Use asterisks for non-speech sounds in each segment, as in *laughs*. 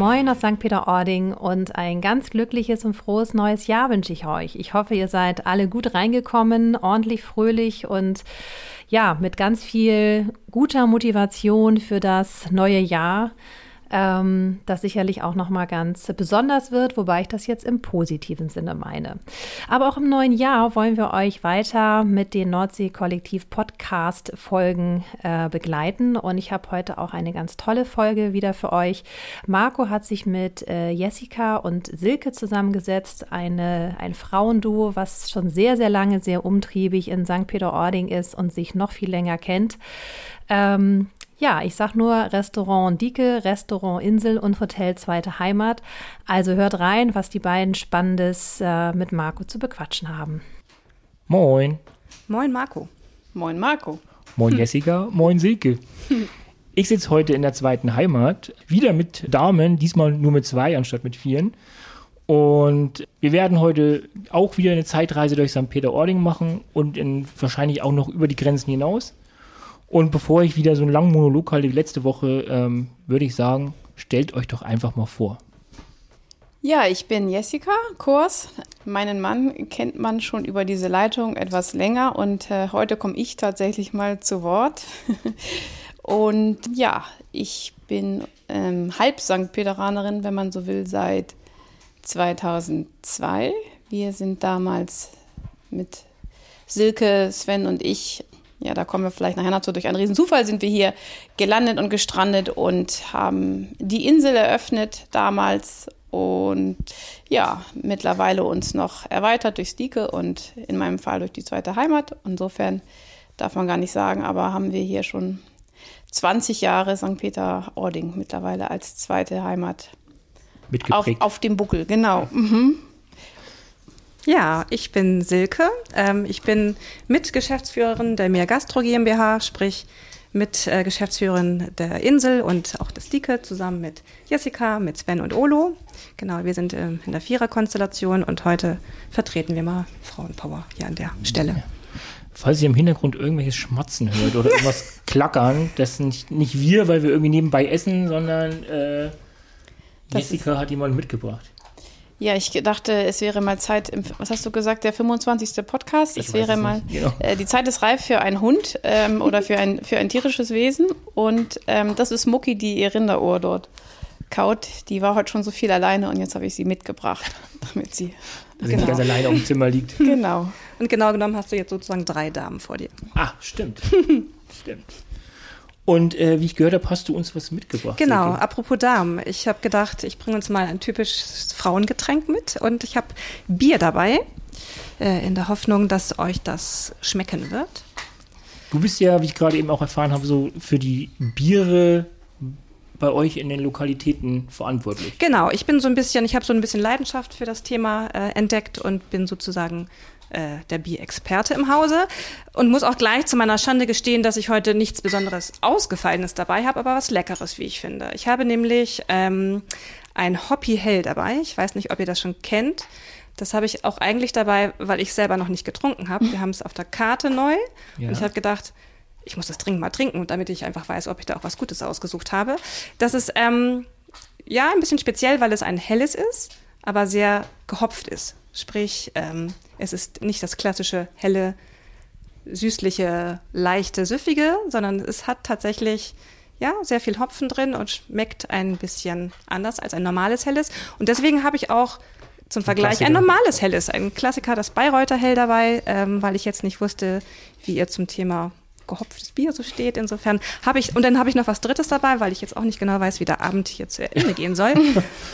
Moin aus St. Peter-Ording und ein ganz glückliches und frohes neues Jahr wünsche ich euch. Ich hoffe, ihr seid alle gut reingekommen, ordentlich fröhlich und ja, mit ganz viel guter Motivation für das neue Jahr ähm, das sicherlich auch nochmal ganz besonders wird, wobei ich das jetzt im positiven Sinne meine. Aber auch im neuen Jahr wollen wir euch weiter mit den Nordsee-Kollektiv-Podcast-Folgen äh, begleiten und ich habe heute auch eine ganz tolle Folge wieder für euch. Marco hat sich mit äh, Jessica und Silke zusammengesetzt, eine, ein Frauenduo, was schon sehr, sehr lange sehr umtriebig in St. Peter-Ording ist und sich noch viel länger kennt. Ähm, ja, ich sag nur Restaurant Dike, Restaurant Insel und Hotel Zweite Heimat. Also hört rein, was die beiden Spannendes äh, mit Marco zu bequatschen haben. Moin. Moin Marco. Moin Marco. Moin *laughs* Jessica. Moin Silke. Ich sitze heute in der zweiten Heimat, wieder mit Damen, diesmal nur mit zwei anstatt mit vieren. Und wir werden heute auch wieder eine Zeitreise durch St. Peter-Ording machen und in, wahrscheinlich auch noch über die Grenzen hinaus. Und bevor ich wieder so einen langen Monolog halte wie letzte Woche, ähm, würde ich sagen, stellt euch doch einfach mal vor. Ja, ich bin Jessica Kors. Meinen Mann kennt man schon über diese Leitung etwas länger und äh, heute komme ich tatsächlich mal zu Wort. *laughs* und ja, ich bin ähm, halb St. Peteranerin, wenn man so will, seit 2002. Wir sind damals mit Silke, Sven und ich ja, da kommen wir vielleicht nachher dazu. Durch einen Riesenzufall sind wir hier gelandet und gestrandet und haben die Insel eröffnet damals und ja, mittlerweile uns noch erweitert durch Stieke und in meinem Fall durch die zweite Heimat. Insofern darf man gar nicht sagen, aber haben wir hier schon 20 Jahre St. Peter-Ording mittlerweile als zweite Heimat auf, auf dem Buckel, genau. Mhm. Ja, ich bin Silke. Ähm, ich bin Mitgeschäftsführerin der Meer Gastro GmbH, sprich mit äh, Geschäftsführerin der Insel und auch des Dike zusammen mit Jessica, mit Sven und Olo. Genau, wir sind ähm, in der Viererkonstellation und heute vertreten wir mal Frauenpower hier an der Stelle. Falls ihr im Hintergrund irgendwelches Schmatzen hört oder irgendwas *laughs* klackern, das sind nicht, nicht wir, weil wir irgendwie nebenbei essen, sondern äh, Jessica hat jemanden mitgebracht. Ja, ich dachte, es wäre mal Zeit, im, was hast du gesagt, der 25. Podcast? Ich es wäre es mal, genau. äh, die Zeit ist reif für einen Hund ähm, *laughs* oder für ein, für ein tierisches Wesen. Und ähm, das ist Mucki, die ihr Rinderohr dort kaut. Die war heute schon so viel alleine und jetzt habe ich sie mitgebracht, *laughs* damit sie also genau. nicht ganz alleine auf dem Zimmer liegt. Genau. Und genau genommen hast du jetzt sozusagen drei Damen vor dir. Ah, stimmt. *laughs* stimmt. Und äh, wie ich gehört habe, hast du uns was mitgebracht. Genau, Silke. apropos Damen. Ich habe gedacht, ich bringe uns mal ein typisches Frauengetränk mit und ich habe Bier dabei, äh, in der Hoffnung, dass euch das schmecken wird. Du bist ja, wie ich gerade eben auch erfahren habe, so für die Biere bei euch in den Lokalitäten verantwortlich. Genau, ich bin so ein bisschen, ich habe so ein bisschen Leidenschaft für das Thema äh, entdeckt und bin sozusagen äh, der Bier-Experte im Hause und muss auch gleich zu meiner Schande gestehen, dass ich heute nichts Besonderes Ausgefallenes dabei habe, aber was Leckeres, wie ich finde. Ich habe nämlich ähm, ein Hoppy Hell dabei. Ich weiß nicht, ob ihr das schon kennt. Das habe ich auch eigentlich dabei, weil ich selber noch nicht getrunken habe. Wir haben es auf der Karte neu ja. und ich habe gedacht, ich muss das dringend mal trinken, damit ich einfach weiß, ob ich da auch was Gutes ausgesucht habe. Das ist ähm, ja ein bisschen speziell, weil es ein helles ist, aber sehr gehopft ist. Sprich, ähm, es ist nicht das klassische helle, süßliche, leichte, süffige, sondern es hat tatsächlich ja, sehr viel Hopfen drin und schmeckt ein bisschen anders als ein normales helles. Und deswegen habe ich auch zum Vergleich ein, ein normales helles, ein Klassiker, das Bayreuther Hell dabei, ähm, weil ich jetzt nicht wusste, wie ihr zum Thema gehopftes Bier so steht. Insofern habe ich, und dann habe ich noch was Drittes dabei, weil ich jetzt auch nicht genau weiß, wie der Abend hier zu Ende gehen soll. *laughs*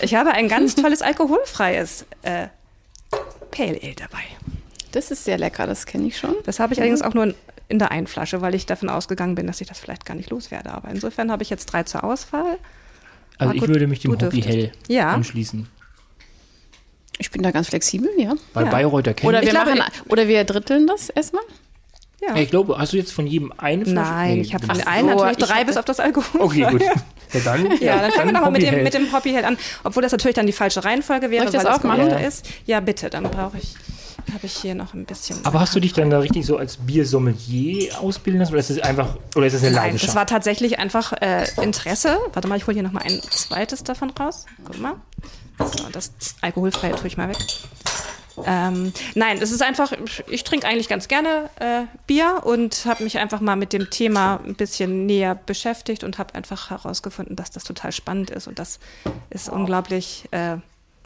Ich habe ein ganz tolles alkoholfreies äh, Pale Ale dabei. Das ist sehr lecker, das kenne ich schon. Das habe ich mhm. allerdings auch nur in der einen Flasche, weil ich davon ausgegangen bin, dass ich das vielleicht gar nicht loswerde. Aber insofern habe ich jetzt drei zur Auswahl. Also ich gut, würde mich dem Hobby hell ja. anschließen. Ich bin da ganz flexibel, ja. Weil ja. Bayreuther kennen oder wir machen, Oder wir dritteln das erstmal. Ja. Ich glaube, hast du jetzt von jedem eine Flasche? Nein, ich habe von allen so, natürlich drei bis auf das Alkohol. Okay, gut. *laughs* Ja, dann, ja, dann fangen wir nochmal mit dem, mit dem Hobby an. Obwohl das natürlich dann die falsche Reihenfolge wäre, weil das auch machen? ist. Ja, bitte, dann brauche ich habe ich hier noch ein bisschen. Aber hast du dich dann da richtig so als Biersommelier ausbilden lassen oder ist es einfach oder ist es eine Nein, Leidenschaft? das war tatsächlich einfach äh, Interesse. Warte mal, ich hole hier noch mal ein zweites davon raus. Guck mal. So, das alkoholfreie tue ich mal weg. Ähm, nein, es ist einfach, ich trinke eigentlich ganz gerne äh, Bier und habe mich einfach mal mit dem Thema ein bisschen näher beschäftigt und habe einfach herausgefunden, dass das total spannend ist und dass es unglaublich, äh,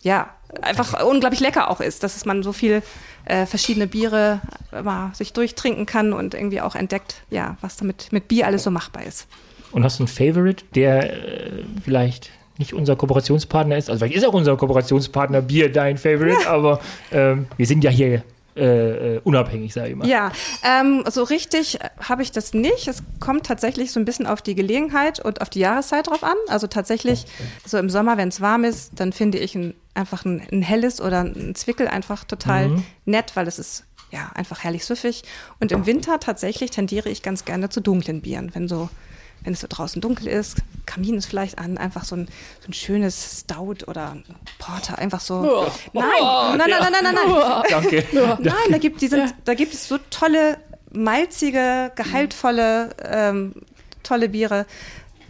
ja, einfach unglaublich lecker auch ist, dass man so viel äh, verschiedene Biere mal sich durchtrinken kann und irgendwie auch entdeckt, ja, was damit mit Bier alles so machbar ist. Und hast du einen Favorite, der äh, vielleicht nicht unser Kooperationspartner ist? Also vielleicht ist auch unser Kooperationspartner Bier dein Favorite, aber ähm, wir sind ja hier äh, äh, unabhängig, sage ich mal. Ja, ähm, so richtig habe ich das nicht. Es kommt tatsächlich so ein bisschen auf die Gelegenheit und auf die Jahreszeit drauf an. Also tatsächlich, so im Sommer, wenn es warm ist, dann finde ich ein, einfach ein, ein helles oder ein Zwickel einfach total Mhm. nett, weil es ist ja einfach herrlich süffig. Und im Winter tatsächlich tendiere ich ganz gerne zu dunklen Bieren, wenn so wenn es so draußen dunkel ist, Kamin ist vielleicht an, einfach so ein, so ein schönes Stout oder ein Porter, einfach so. Nein, nein, nein, nein, nein, nein, nein. Danke. *laughs* Nein, da gibt, die sind, da gibt es so tolle, malzige, gehaltvolle, ähm, tolle Biere.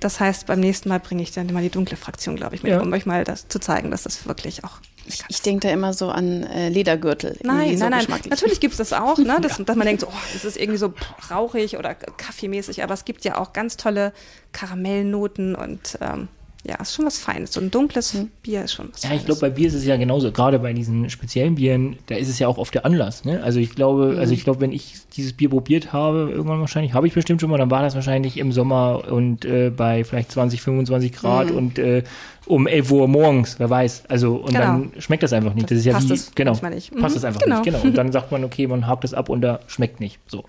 Das heißt, beim nächsten Mal bringe ich dann mal die dunkle Fraktion, glaube ich, mit, Ja. um euch mal das zu zeigen, dass das wirklich auch. Ich ist. denke da immer so an äh, Ledergürtel. Nein, so nein, nein. Natürlich gibt es das auch, ne? *laughs* dass, dass man denkt, so, oh, das ist irgendwie so rauchig oder kaffeemäßig, aber es gibt ja auch ganz tolle Karamellnoten und ähm, ja, ist schon was Feines. So ein dunkles Bier ist schon was Ja, Feines. ich glaube, bei Bier ist es ja genauso. Gerade bei diesen speziellen Bieren, da ist es ja auch oft der Anlass. Ne? Also ich glaube, also ich glaube, wenn ich dieses Bier probiert habe, irgendwann wahrscheinlich, habe ich bestimmt schon mal, dann war das wahrscheinlich im Sommer und äh, bei vielleicht 20, 25 Grad und äh, um 11 Uhr morgens, wer weiß. Also und Genau. dann schmeckt das einfach nicht. Das ist ja Passt wie, es genau, nicht. passt Mhm, es einfach genau. nicht. Genau. Und dann *laughs* sagt man, okay, man hakt es ab und da schmeckt nicht. So.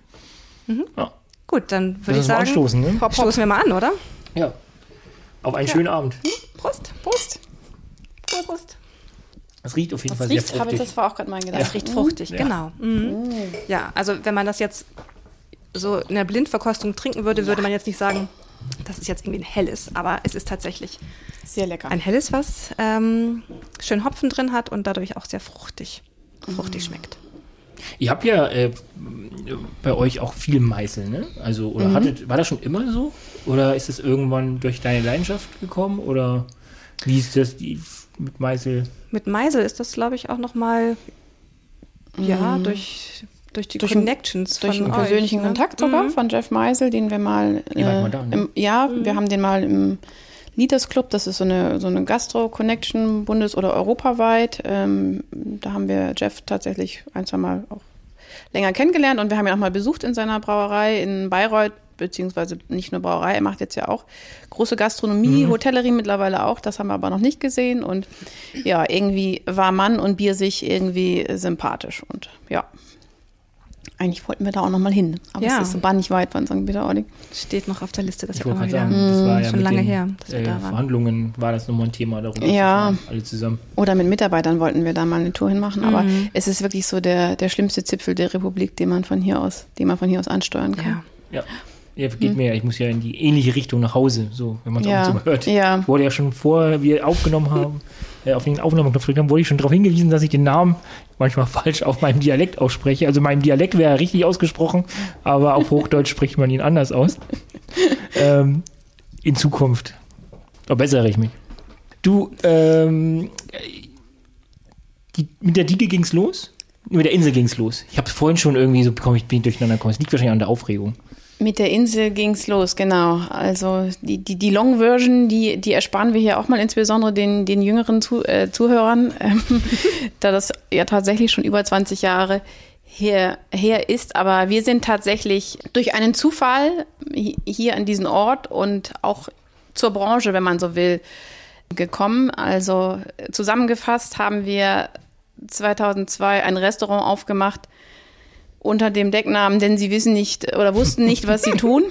Ja. Gut, dann würde ich sagen, anstoßen, ne? stoßen wir mal an, oder? Ja. Auf einen schönen Abend. Prost. Prost. Prost. Prost. Es riecht auf jeden Was Fall sehr riecht, habe ich, fruchtig. das war auch gerade mein Gedanke. Es riecht fruchtig, Ja. genau. Mhm. Ja, also wenn man das jetzt so in der Blindverkostung trinken würde, würde man jetzt nicht sagen, das ist jetzt irgendwie ein helles, aber es ist tatsächlich Sehr lecker. ein helles, was ähm, schön Hopfen drin hat und dadurch auch sehr fruchtig, fruchtig schmeckt. Ihr habt ja äh, bei euch auch viel Meißel, ne? Also, oder Mhm. hattet, war das schon immer so? Oder ist es irgendwann durch deine Leidenschaft gekommen? Oder wie ist das die, mit Meißel? Mit Meisel ist das, glaube ich, auch nochmal ja durch durch die Durch ein- Connections Durch von einen euch, persönlichen ne? Kontakt sogar von Jeff Meisel, den wir mal. Äh, mal da, ne? im, ja, wir haben den mal im Leaders Club, das ist so eine, so eine Gastro-Connection, bundes- oder europaweit. Ähm, da haben wir Jeff tatsächlich ein, zwei Mal auch länger kennengelernt und wir haben ihn auch mal besucht in seiner Brauerei in Bayreuth, beziehungsweise nicht nur Brauerei, er macht jetzt ja auch große Gastronomie, Hotellerie mittlerweile auch, das haben wir aber noch nicht gesehen und ja, irgendwie war Mann und Bier sich irgendwie sympathisch und ja. Eigentlich wollten wir da auch noch mal hin, aber Ja. es ist so bannig weit von St. Peter-Ording. Steht noch auf der Liste, dass Ich wir auch mal wieder. sagen, das war ja schon mit lange den, her, dass wir äh, da waren. Verhandlungen war das nochmal ein Thema darüber. Ja. alle zusammen. Oder mit Mitarbeitern wollten wir da mal eine Tour hinmachen, aber Mhm. es ist wirklich so der, der schlimmste Zipfel der Republik, den man von hier aus, den man von hier aus ansteuern kann. Ja. Ja. Ja, geht mir ja, ich muss ja in die ähnliche Richtung nach Hause, so, wenn man es Hm. Ja, auch so hört. ja. Ich wurde ja schon vor wir aufgenommen haben, *laughs* äh, auf den Aufnahmeknopf gedrückt haben, wurde ich schon darauf hingewiesen, dass ich den Namen manchmal *laughs* falsch auf meinem Dialekt ausspreche. Also meinem Dialekt wäre er richtig ausgesprochen, aber auf Hochdeutsch *laughs* spricht man ihn anders aus. ähm, in Zukunft verbessere ich mich. Du, ähm, die, mit der Diege ging's los? Mit der Insel ging's los. Ich habe vorhin schon irgendwie so bekommen, ich bin durcheinander gekommen. Es liegt wahrscheinlich an der Aufregung. Mit der Insel ging's los, genau. Also die, die, die Long Version, die, die ersparen wir hier auch mal insbesondere den, den jüngeren Zu, äh, Zuhörern, ähm, *laughs* da das ja tatsächlich schon über 20 Jahre her, her ist. Aber wir sind tatsächlich durch einen Zufall hi- hier an diesen Ort und auch zur Branche, wenn man so will, gekommen. Also zusammengefasst haben wir 2002 ein Restaurant aufgemacht, unter dem Decknamen, denn sie wissen nicht oder wussten nicht, was sie tun.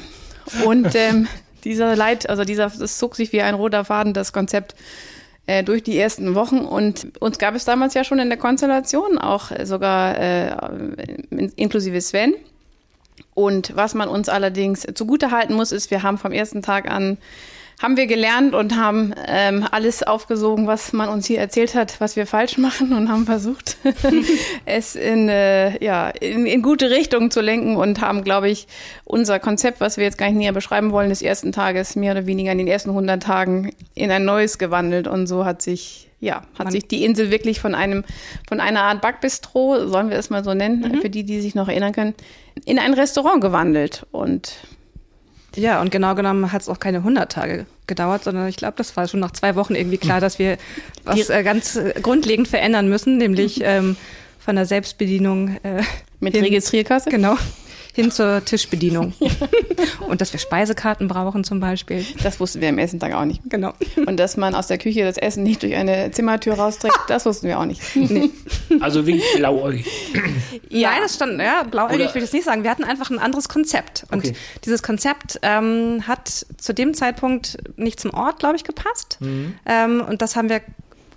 Und ähm, dieser Leit, also dieser, das zog sich wie ein roter Faden, das Konzept äh, durch die ersten Wochen. Und uns gab es damals ja schon in der Konstellation, auch äh, sogar äh, in- inklusive Sven. Und was man uns allerdings zugutehalten muss, ist, wir haben vom ersten Tag an haben wir gelernt und haben ähm, alles aufgesogen, was man uns hier erzählt hat, was wir falsch machen und haben versucht, *laughs* es in, äh, ja, in, in gute Richtung zu lenken und haben, glaube ich, unser Konzept, was wir jetzt gar nicht näher beschreiben wollen, des ersten Tages mehr oder weniger in den ersten 100 Tagen in ein neues gewandelt und so hat sich ja, hat Man sich die Insel wirklich von einem, von einer Art Backbistro, sollen wir es mal so nennen, mhm. für die, die sich noch erinnern können, in ein Restaurant gewandelt und ja, und genau genommen hat es auch keine 100 Tage gedauert, sondern ich glaube, das war schon nach zwei Wochen irgendwie klar, dass wir was äh, ganz äh, grundlegend verändern müssen, nämlich ähm, von der Selbstbedienung äh, mit hin, Registrierkasse. Genau, hin zur Tischbedienung. Und dass wir Speisekarten brauchen zum Beispiel. Das wussten wir am ersten Tag auch nicht. Genau. Und dass man aus der Küche das Essen nicht durch eine Zimmertür rausträgt, das wussten wir auch nicht. Nee. Also wie blauäugig. Ja, Nein, das stand, ja, blauäugig Oder? will ich das nicht sagen. Wir hatten einfach ein anderes Konzept. Und okay. dieses Konzept ähm, hat zu dem Zeitpunkt nicht zum Ort, glaube ich, gepasst. Mhm. Ähm, und das haben wir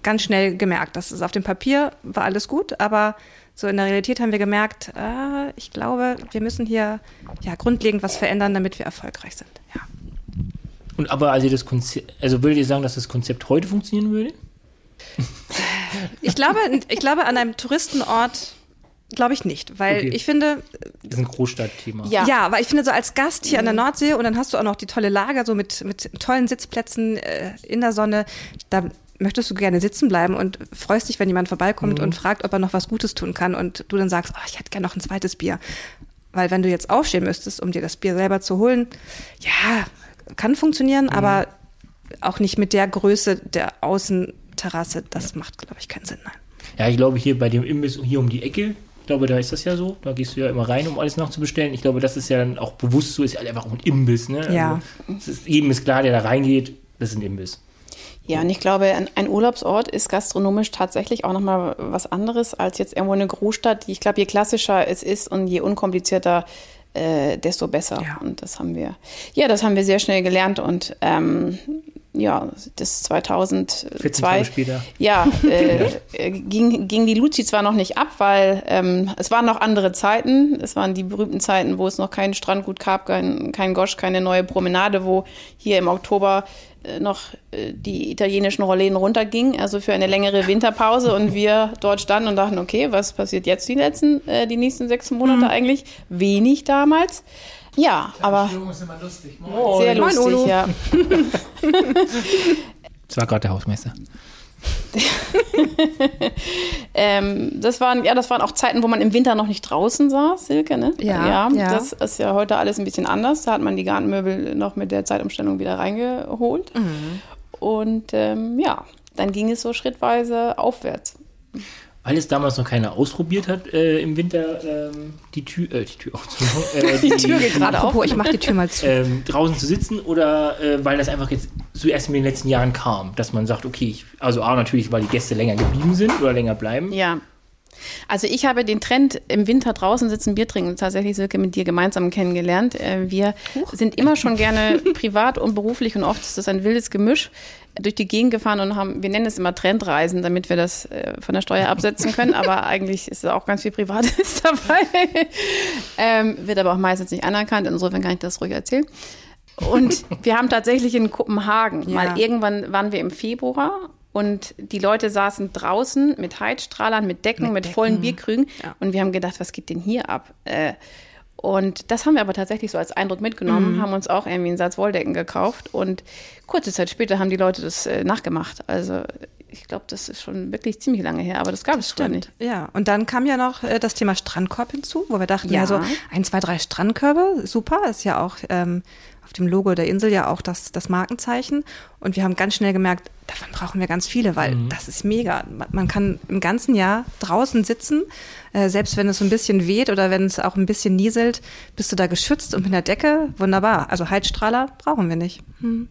ganz schnell gemerkt. Das ist auf dem Papier war alles gut, aber so in der Realität haben wir gemerkt, äh, ich glaube, wir müssen hier ja grundlegend was verändern, damit wir erfolgreich sind. Ja. Und aber also das Konzept, also würdet ihr sagen, dass das Konzept heute funktionieren würde? Ich glaube, ich glaube an einem Touristenort Glaube ich nicht, weil okay. ich finde. Das ist ein Großstadtthema. Ja. ja, weil ich finde, so als Gast hier mhm. an der Nordsee und dann hast du auch noch die tolle Lager, so mit, mit tollen Sitzplätzen äh, in der Sonne, da möchtest du gerne sitzen bleiben und freust dich, wenn jemand vorbeikommt mhm. und fragt, ob er noch was Gutes tun kann und du dann sagst, oh, ich hätte gerne noch ein zweites Bier. Weil wenn du jetzt aufstehen müsstest, um dir das Bier selber zu holen, ja, kann funktionieren, mhm. aber auch nicht mit der Größe der Außenterrasse. Das ja. macht, glaube ich, keinen Sinn. Nein. Ja, ich glaube, hier bei dem Imbiss hier um die Ecke, ich glaube, da ist das ja so. Da gehst du ja immer rein, um alles nachzubestellen. Ich glaube, das ist ja dann auch bewusst so, ist ja einfach ein Imbiss. Ne? Ja. Also, ist, jedem ist klar, der da reingeht, das ist ein Imbiss. Ja, und ich glaube, ein Urlaubsort ist gastronomisch tatsächlich auch nochmal was anderes als jetzt irgendwo eine Großstadt. Ich glaube, je klassischer es ist und je unkomplizierter, äh, desto besser. Ja. Und das haben wir, ja, das haben wir sehr schnell gelernt und ähm, ja, das 2002. später. *laughs* Ja, äh, ging, ging die Luzi zwar noch nicht ab, weil ähm, es waren noch andere Zeiten. Es waren die berühmten Zeiten, wo es noch keinen Strandgut gab, kein, kein Gosch, keine neue Promenade, wo hier im Oktober äh, noch äh, die italienischen Rollläden runtergingen, also für eine längere Winterpause und wir dort standen und dachten, okay, was passiert jetzt die letzten, äh, die nächsten sechs Monate mhm. eigentlich? Wenig damals. Ja, aber lustig. sehr lustig, Moin, ja. *laughs* das war gerade der Hausmeister. *laughs* ähm, das waren ja, das waren auch Zeiten, wo man im Winter noch nicht draußen saß, Silke, ne? Ja, ja, ja. Das ist ja heute alles ein bisschen anders. Da hat man die Gartenmöbel noch mit der Zeitumstellung wieder reingeholt. Mhm. Und ähm, ja, dann ging es so schrittweise aufwärts weil es damals noch keiner ausprobiert hat, äh, im Winter ähm, die Tür, äh, die Tür aufzumachen. Äh, die, *laughs* die, Tür geht gerade auf. Ich mach die Tür mal zu. Ähm, draußen zu sitzen oder äh, weil das einfach jetzt zuerst in den letzten Jahren kam, dass man sagt, okay, ich, also A, natürlich, weil die Gäste länger geblieben sind oder länger bleiben. Ja. Also ich habe den Trend im Winter draußen sitzen, Bier trinken, tatsächlich Silke mit dir gemeinsam kennengelernt. Äh, wir Huch. sind immer schon gerne *laughs* privat und beruflich und oft ist das ein wildes Gemisch durch die Gegend gefahren und haben, wir nennen es immer Trendreisen, damit wir das äh, von der Steuer absetzen können, aber *laughs* eigentlich ist auch ganz viel Privates *laughs* dabei. ähm, wird aber auch meistens nicht anerkannt, insofern kann ich das ruhig erzählen. Und wir haben tatsächlich in Kopenhagen, ja. mal irgendwann waren wir im Februar und die Leute saßen draußen mit Heizstrahlern, mit Decken, mit, mit Decken. vollen Bierkrügen ja. und wir haben gedacht, was geht denn hier ab? Äh, und das haben wir aber tatsächlich so als Eindruck mitgenommen, mhm. haben uns auch irgendwie einen Satz Wolldecken gekauft und kurze Zeit später haben die Leute das äh, nachgemacht. Also ich glaube, das ist schon wirklich ziemlich lange her, aber das gab das es stimmt. nicht. Ja, und dann kam ja noch äh, das Thema Strandkorb hinzu, wo wir dachten, ja, so ein, zwei, drei Strandkörbe, super, ist ja auch ähm, auf dem Logo der Insel ja auch das, das Markenzeichen. Und wir haben ganz schnell gemerkt, davon brauchen wir ganz viele, weil mhm. das ist mega. Man kann im ganzen Jahr draußen sitzen, äh, selbst wenn es so ein bisschen weht oder wenn es auch ein bisschen nieselt, bist du da geschützt und mit der Decke wunderbar. Also Heizstrahler brauchen wir nicht. Mhm.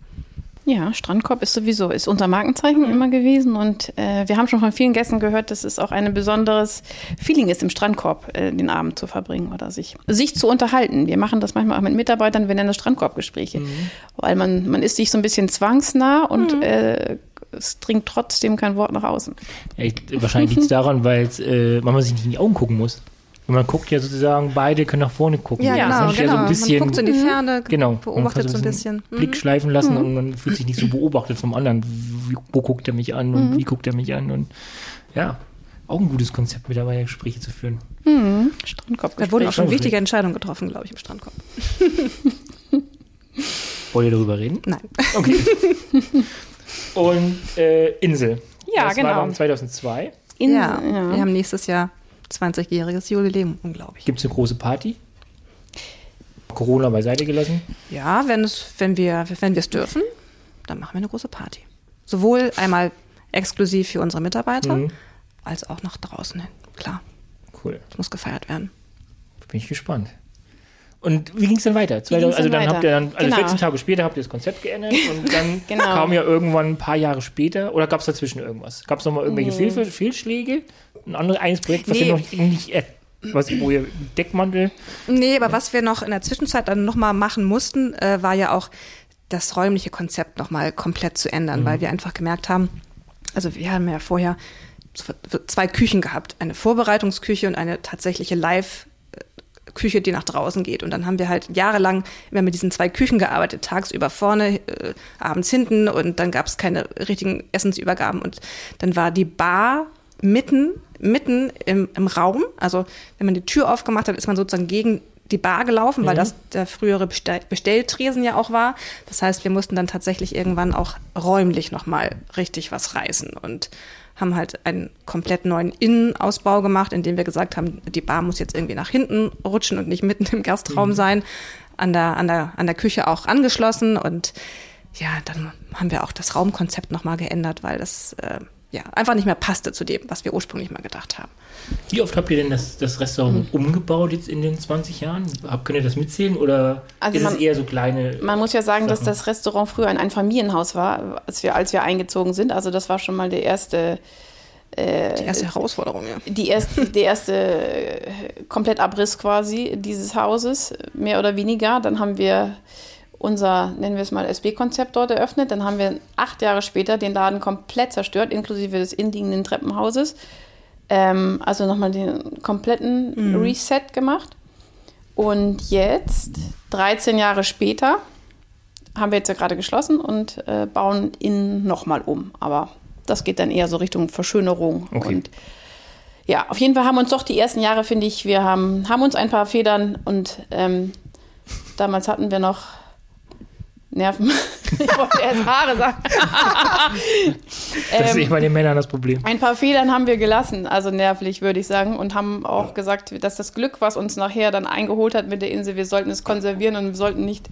Ja, Strandkorb ist sowieso, ist unser Markenzeichen immer gewesen und äh, wir haben schon von vielen Gästen gehört, dass es auch ein besonderes Feeling ist, im Strandkorb äh, den Abend zu verbringen oder sich, sich zu unterhalten. Wir machen das manchmal auch mit Mitarbeitern, wir nennen das Strandkorbgespräche, mhm. weil man, man ist sich so ein bisschen zwangsnah und mhm. äh, es dringt trotzdem kein Wort nach außen. Ja, ich, wahrscheinlich liegt es daran, weil äh, man sich nicht in die Augen gucken muss. Und man guckt ja sozusagen, beide können nach vorne gucken. Ja, Das genau, ist ja genau. so ein bisschen, man guckt so in die Ferne, genau, beobachtet so ein bisschen. Mhm. Blick schleifen lassen und man fühlt sich nicht so beobachtet vom anderen. Wie, wo guckt er mich an und Mhm. wie guckt er mich an? Und ja, auch ein gutes Konzept, mittlerweile Gespräche zu führen. Strandkorb Da wurden auch schon wichtige Entscheidungen getroffen, glaube ich, im Strandkorb. *laughs* Wollt ihr darüber reden? Nein. Okay. *laughs* und äh, Insel. Ja, das genau. war dann 2002. In, ja, ja. wir haben nächstes Jahr 20-jähriges Jubiläum, unglaublich. Gibt es eine große Party? Corona beiseite gelassen. Ja, wenn es, wenn wir, wenn wir es dürfen, dann machen wir eine große Party. Sowohl einmal exklusiv für unsere Mitarbeiter, Mhm. als auch nach draußen hin. Klar, Cool. es muss gefeiert werden. Bin ich gespannt. Und wie ging es dann weiter? ging's 2000, also dann dann weiter? habt ihr dann, also Genau. 14 Tage später habt ihr das Konzept geändert *laughs* und dann Genau. kam ja irgendwann ein paar Jahre später oder gab es dazwischen irgendwas? Gab es nochmal irgendwelche Nee. Fehl, Fehlschläge? Ein anderes eines Projekt, was Nee. ihr noch nicht, äh, was, wo ihr Deckmantel, Nee, aber was wir noch in der Zwischenzeit dann nochmal machen mussten, äh, war ja auch das räumliche Konzept nochmal komplett zu ändern, weil wir einfach gemerkt haben, also wir haben ja vorher zwei Küchen gehabt, eine Vorbereitungsküche und eine tatsächliche Live- Küche, die nach draußen geht. Und dann haben wir halt jahrelang immer mit diesen zwei Küchen gearbeitet, tagsüber vorne, äh, abends hinten und dann gab es keine richtigen Essensübergaben. Und dann war die Bar mitten, mitten im, im Raum. Also wenn man die Tür aufgemacht hat, ist man sozusagen gegen die Bar gelaufen, weil das der frühere Bestell Bestelltresen ja auch war. Das heißt, wir mussten dann tatsächlich irgendwann auch räumlich nochmal richtig was reißen und haben halt einen komplett neuen Innenausbau gemacht, indem wir gesagt haben, die Bar muss jetzt irgendwie nach hinten rutschen und nicht mitten im Gastraum sein, an der, an der, an der Küche auch angeschlossen und ja, dann haben wir auch das Raumkonzept nochmal geändert, weil das äh, ja einfach nicht mehr passte zu dem, was wir ursprünglich mal gedacht haben. wie oft habt ihr denn das, das Restaurant umgebaut jetzt in den 20 Jahren? Habt, könnt ihr das mitzählen oder Also ist es man- eher so kleine? Man muss ja sagen, dass Sachen. das Restaurant früher ein Einfamilienhaus war, als wir, als wir eingezogen sind. Also das war schon mal der erste, Die erste Herausforderung, ja. die erste, der erste äh, Komplettabriss quasi dieses Hauses, mehr oder weniger. Dann haben wir unser, nennen wir es mal, SB-Konzept dort eröffnet. Dann haben wir acht Jahre später den Laden komplett zerstört, inklusive des innenliegenden Treppenhauses. Ähm, also nochmal den kompletten Reset gemacht. Und jetzt, 13 Jahre später, haben wir jetzt ja gerade geschlossen und äh, bauen innen nochmal um. Aber das geht dann eher so Richtung Verschönerung. Okay. Und ja, auf jeden Fall haben uns doch die ersten Jahre, finde ich, wir haben, haben uns ein paar Federn und ähm, damals hatten wir noch Nerven. *laughs* ich wollte erst Haare sagen. *laughs* Das ist Ähm, eh bei den Männern das Problem. ein paar Federn haben wir gelassen, also nervlich würde ich sagen, und haben auch gesagt, dass das Glück, was uns nachher dann eingeholt hat mit der Insel, wir sollten es konservieren und wir sollten nicht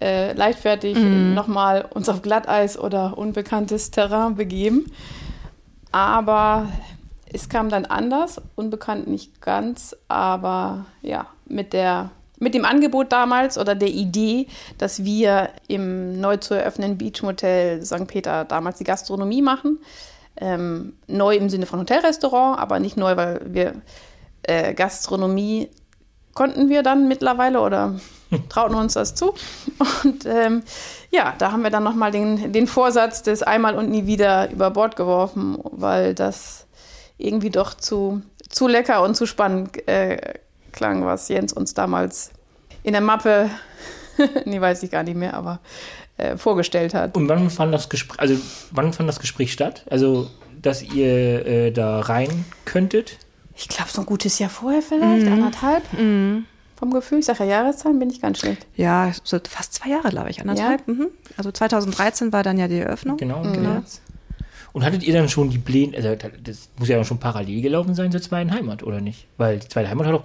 äh, leichtfertig nochmal uns auf Glatteis oder unbekanntes Terrain begeben. Aber es kam dann anders, unbekannt nicht ganz, aber ja, mit der mit dem Angebot damals oder der Idee, dass wir im neu zu eröffnenden Beach Motel St. Peter damals die Gastronomie machen. Ähm, neu im Sinne von Hotelrestaurant, aber nicht neu, weil wir äh, Gastronomie konnten wir dann mittlerweile oder *laughs* trauten uns das zu. Und ähm, ja, da haben wir dann nochmal den, den Vorsatz des einmal und nie wieder über Bord geworfen, weil das irgendwie doch zu, zu lecker und zu spannend äh, klang, was Jens uns damals in der Mappe, *laughs* nee, weiß ich gar nicht mehr, aber äh, vorgestellt hat. Und wann fand das Gespräch, also wann fand das Gespräch statt? Also, dass ihr äh, da rein könntet? Ich glaube, so ein gutes Jahr vorher vielleicht, anderthalb. Vom Gefühl, ich sage ja Jahreszahlen, bin ich ganz schlecht. Ja, so fast zwei Jahre, glaube ich, anderthalb. Mhm. Also 2013 war dann ja die Eröffnung. Genau, genau. Und hattet ihr dann schon die Pläne, also das muss ja dann schon parallel gelaufen sein zur zweiten Heimat, oder nicht? Weil die zweite Heimat hat doch,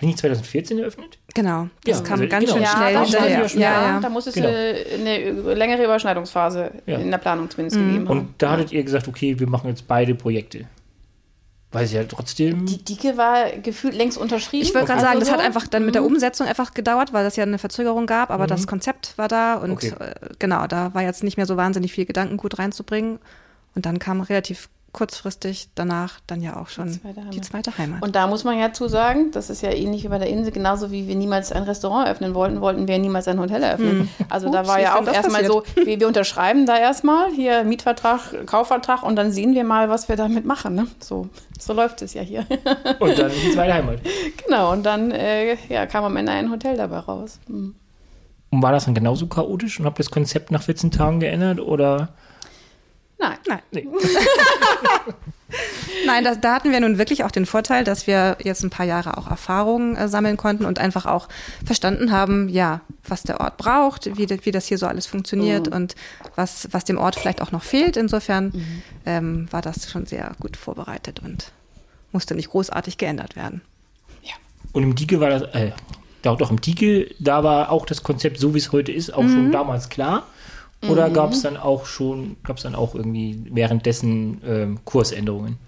die nicht 2014 eröffnet? Genau, das Ja, kam also ganz genau. schön Ja, schnell da hinterher. ja Ja, ja. Da muss es Genau. eine, eine längere Überschneidungsphase Ja. in der Planung zumindest gegeben haben. Und da hattet ihr gesagt, okay, wir machen jetzt beide Projekte. Weil sie ja trotzdem. Die Dicke war gefühlt längst unterschrieben. Ich wollte gerade Also sagen, das hat einfach dann mit der Umsetzung einfach gedauert, weil das ja eine Verzögerung gab, aber das Konzept war da und Okay. äh, genau, da war jetzt nicht mehr so wahnsinnig viel Gedankengut reinzubringen. Und dann kam relativ kurzfristig danach dann ja auch schon Die zweite Heimat. die zweite Heimat. Und da muss man ja zu sagen, das ist ja ähnlich wie bei der Insel, genauso wie wir niemals ein Restaurant öffnen wollten, wollten wir niemals ein Hotel eröffnen. Also da Ups, war wie ja auch erstmal so, wir, wir unterschreiben da erstmal hier Mietvertrag, Kaufvertrag und dann sehen wir mal, was wir damit machen. Ne? So, so läuft es ja hier. Und dann die zweite Heimat. *laughs* genau, und dann äh, ja, kam am Ende ein Hotel dabei raus. Mhm. Und war das dann genauso chaotisch und habt ihr das Konzept nach 14 Tagen geändert oder? Nein. Nein. Nee. *laughs* Nein, da, da hatten wir nun wirklich auch den Vorteil, dass wir jetzt ein paar Jahre auch Erfahrungen äh, sammeln konnten und einfach auch verstanden haben, ja, was der Ort braucht, wie, de- wie das hier so alles funktioniert Mhm. und was, was dem Ort vielleicht auch noch fehlt. Insofern ähm, war das schon sehr gut vorbereitet und musste nicht großartig geändert werden. Und im Dieke war das, äh, doch, doch, im Dieke, da war auch das Konzept, so wie es heute ist, auch schon damals klar. Oder gab es dann auch schon, gab es dann auch irgendwie währenddessen ähm, Kursänderungen?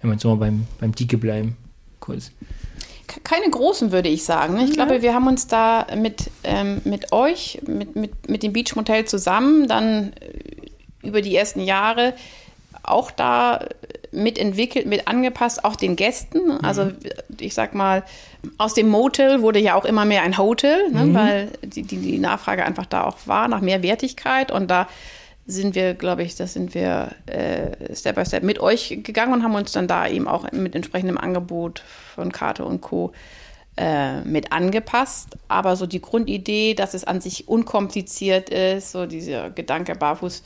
Wenn wir jetzt mal beim, beim Dieke bleiben, kurz. Ke- Keine großen, würde ich sagen. ne? Ich glaube, wir haben uns da mit, ähm, mit euch, mit, mit, mit dem Beach Motel zusammen dann äh, über die ersten Jahre auch da mitentwickelt, mit angepasst, auch den Gästen. Also ich sag mal, aus dem Motel wurde ja auch immer mehr ein Hotel, ne, weil die, die, die Nachfrage einfach da auch war nach mehr Wertigkeit und da sind wir, glaube ich, das sind wir äh, Step by Step mit euch gegangen und haben uns dann da eben auch mit entsprechendem Angebot von Karte und Co. Äh, mit angepasst. Aber so die Grundidee, dass es an sich unkompliziert ist, so dieser Gedanke barfuß